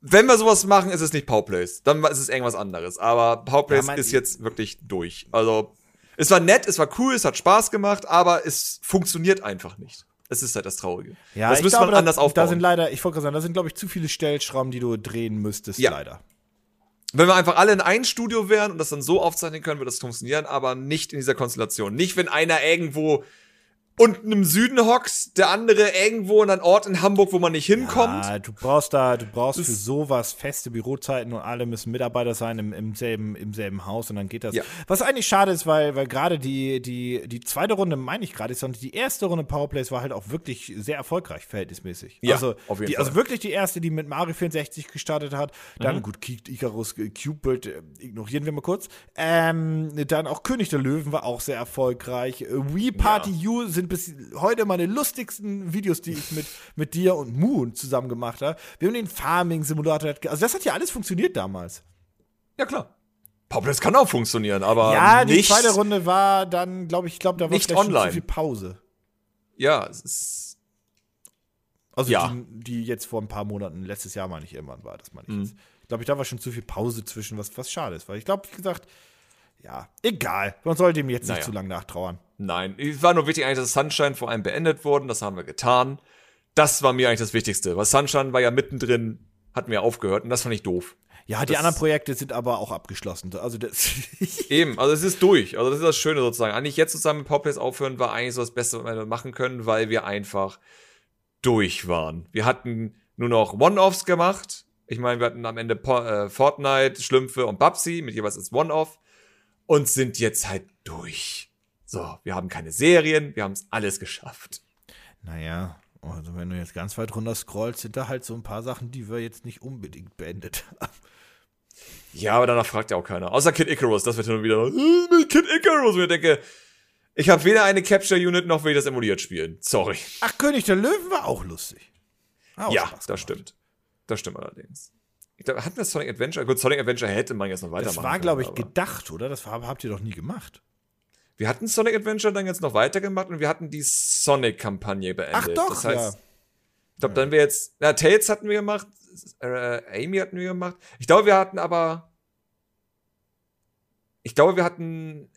Wenn wir sowas machen, ist es nicht Powerplays. Dann ist es irgendwas anderes. Aber Powerplays Ja, ist jetzt wirklich durch. Also, es war nett, es war cool, es hat Spaß gemacht, aber es funktioniert einfach nicht. Es ist halt das Traurige. Ja, das müsste glaube, man anders da, aufbauen. Da sind leider, ich wollte gerade sagen, da sind, glaube ich, zu viele Stellschrauben, die du drehen müsstest, Ja. leider. Wenn wir einfach alle in ein Studio wären und das dann so aufzeichnen können, würde das funktionieren, aber nicht in dieser Konstellation. Nicht, wenn einer irgendwo unten im Süden hockt, der andere irgendwo in einem Ort in Hamburg, wo man nicht hinkommt. Ja, du brauchst da, du brauchst Das- für sowas feste Bürozeiten und alle müssen Mitarbeiter sein im, im, selben, im selben Haus und dann geht das. Ja. Was eigentlich schade ist, weil, weil gerade die, die, die zweite Runde, meine ich gerade, sondern die erste Runde Powerplays war halt auch wirklich sehr erfolgreich, verhältnismäßig. Ja, also, auf jeden die, Fall. also wirklich die erste, die mit Mario 64 gestartet hat. Dann, Mhm. gut, Ki- Icarus äh, Cupid, äh, ignorieren wir mal kurz. Ähm, dann auch König der Löwen war auch sehr erfolgreich. Äh, Wii Party U sind bis heute meine lustigsten Videos, die ich mit, mit dir und Moon zusammen gemacht habe. Wir haben den Farming Simulator, also das hat ja alles funktioniert damals. Ja, klar. Powerplays kann auch funktionieren, aber ja, die zweite Runde war dann, glaube ich, glaube da war nicht online. zu viel Pause. Ja, es ist. Also Ja. die, die jetzt vor ein paar Monaten, letztes Jahr meine ich irgendwann war, das meine ich Mhm. jetzt. Ich glaube, da war schon zu viel Pause zwischen, was, was schade ist, weil ich glaube, wie gesagt, ja, egal. Man sollte ihm jetzt Naja. nicht zu lange nachtrauern. Nein, es war nur wichtig eigentlich, dass Sunshine vor allem beendet worden. Das haben wir getan. Das war mir eigentlich das Wichtigste. Weil Sunshine war ja mittendrin, hatten wir aufgehört und das fand ich doof. Ja, die Das- anderen Projekte sind aber auch abgeschlossen. Also das Eben, also es ist durch. Also das ist das Schöne sozusagen. Eigentlich jetzt zusammen mit Powerplays aufhören war eigentlich so das Beste, was wir machen können, weil wir einfach durch waren. Wir hatten nur noch One-Offs gemacht. Ich meine, wir hatten am Ende po äh, Fortnite, Schlümpfe und Babsi mit jeweils als One-Off und sind jetzt halt durch. So, wir haben keine Serien, wir haben es alles geschafft. Naja, also wenn du jetzt ganz weit runter scrollst, sind da halt so ein paar Sachen, die wir jetzt nicht unbedingt beendet haben. Ja, aber danach fragt ja auch keiner. Außer Kid Icarus, das wird dann wieder äh, mit Kid Icarus. Und ich denke, ich habe weder eine Capture Unit noch will ich das emuliert spielen. Sorry. Ach, König der Löwen war auch lustig. Auch ja, das stimmt. Das stimmt allerdings. Ich glaub, hatten wir Sonic Adventure? Gut, Sonic Adventure hätte man jetzt noch weitermachen Das war, glaube ich, gedacht, oder? Das war, habt ihr doch nie gemacht. Wir hatten Sonic Adventure dann jetzt noch weitergemacht und wir hatten die Sonic-Kampagne beendet. Ach doch, das heißt, ja. ich glaube, dann wir jetzt, na, Tails hatten wir gemacht, äh, Amy hatten wir gemacht. Ich glaube, wir hatten aber, ich glaube, wir hatten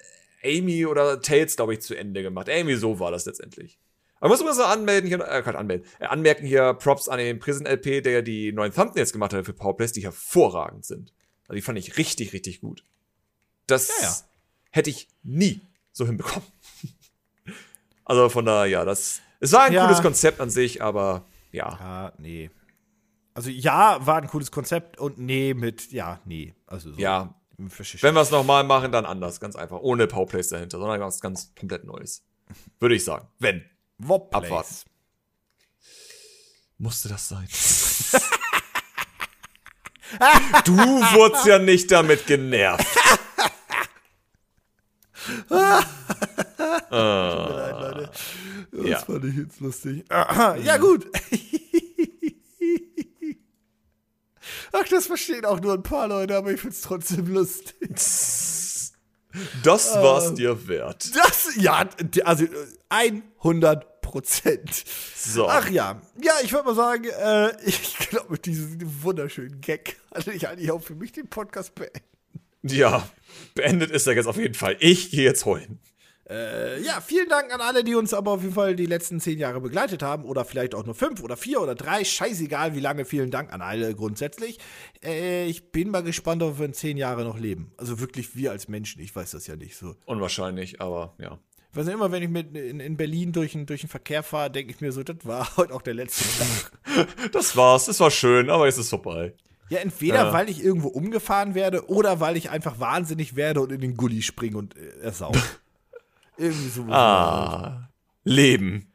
Amy oder Tails, glaube ich, zu Ende gemacht. Amy, so war das letztendlich. Aber muss man so anmelden, hier, äh, Gott, anmelden, äh, anmerken hier Props an den Prison LP, der ja die neuen Thumbnails gemacht hat für Powerplays, die hervorragend sind. Also die fand ich richtig, richtig gut. Das Ja, ja. hätte ich nie so hinbekommen. also von daher, ja, das, es war ein Ja. cooles Konzept an sich, aber ja. Ja, nee. Also ja, war ein cooles Konzept und nee mit, ja, nee. Also so. Ja, wenn wir es nochmal machen, dann anders, ganz einfach. Ohne Powerplays dahinter, sondern was ganz komplett Neues. Würde ich sagen. Wenn. Wobplays. abwarten. Musste das sein? du wurdest ja nicht damit genervt. Nein, Leute. Das Ja. fand ich jetzt lustig. Ja, gut. Ach, das verstehen auch nur ein paar Leute, aber ich find's trotzdem lustig. Das war's dir wert. Das, ja, also äh, 100 Prozent. So. Ach ja, ja, ich würde mal sagen, äh, ich glaube, mit diesem wunderschönen Gag hatte ich eigentlich auch für mich den Podcast beenden. Ja, beendet ist er jetzt auf jeden Fall. Ich gehe jetzt heulen. Äh, ja, vielen Dank an alle, die uns aber auf jeden Fall die letzten zehn Jahre begleitet haben. Oder vielleicht auch nur fünf oder vier oder drei. Scheißegal, wie lange. Vielen Dank an alle grundsätzlich. Äh, ich bin mal gespannt, ob wir in zehn Jahre noch leben. Also wirklich wir als Menschen. Ich weiß das ja nicht so. Unwahrscheinlich, aber ja. Ich weiß nicht, immer, wenn ich mit in, in Berlin durch, den- durch den Verkehr fahre, denke ich mir so, das war heute auch der letzte Tag. Das war's. Es war schön, aber es ist vorbei. Ja, entweder Ja. weil ich irgendwo umgefahren werde oder weil ich einfach wahnsinnig werde und in den Gully springe und äh, ersaufe. Irgendwie so. Ah, Leben.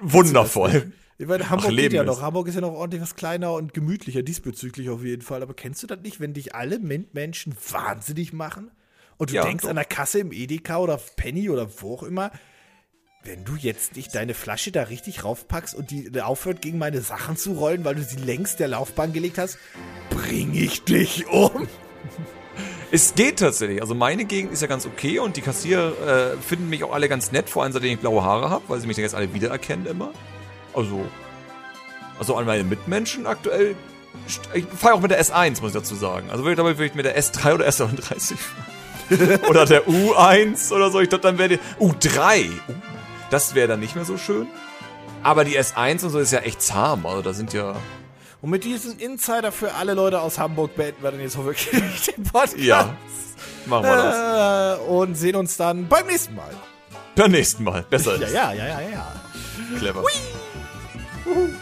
Wundervoll. Ich meine, Hamburg geht Leben ja ist- noch. Hamburg ist ja noch ordentlich was kleiner und gemütlicher diesbezüglich auf jeden Fall. Aber kennst du das nicht, wenn dich alle Men- Menschen wahnsinnig machen? Und du Ja, denkst doch. an der Kasse im Edeka oder Penny oder wo auch immer, wenn du jetzt nicht deine Flasche da richtig raufpackst und die aufhört, gegen meine Sachen zu rollen, weil du sie längs der Laufbahn gelegt hast, bring ich dich um. Es geht tatsächlich. Also meine Gegend ist ja ganz okay und die Kassierer äh, finden mich auch alle ganz nett, vor allem seitdem ich blaue Haare habe, weil sie mich dann jetzt alle wiedererkennen immer. Also, also an meine Mitmenschen aktuell. Ich fahre auch mit der S1, muss ich dazu sagen. Also würde ich, mit der S3 oder S39 fahren. oder der U1 oder so. Ich glaube, dann wäre die U3. Uh, das wäre dann nicht mehr so schön. Aber die S1 und so ist ja echt zahm. Also da sind ja. Und mit diesem Insider für alle Leute aus Hamburg beenden wir dann jetzt auch wirklich den Podcast. Ja. Machen wir das. Äh, und sehen uns dann beim nächsten Mal. Beim nächsten Mal. Besser Ja, ist. ja, ja, ja, ja. Clever. Wuhu.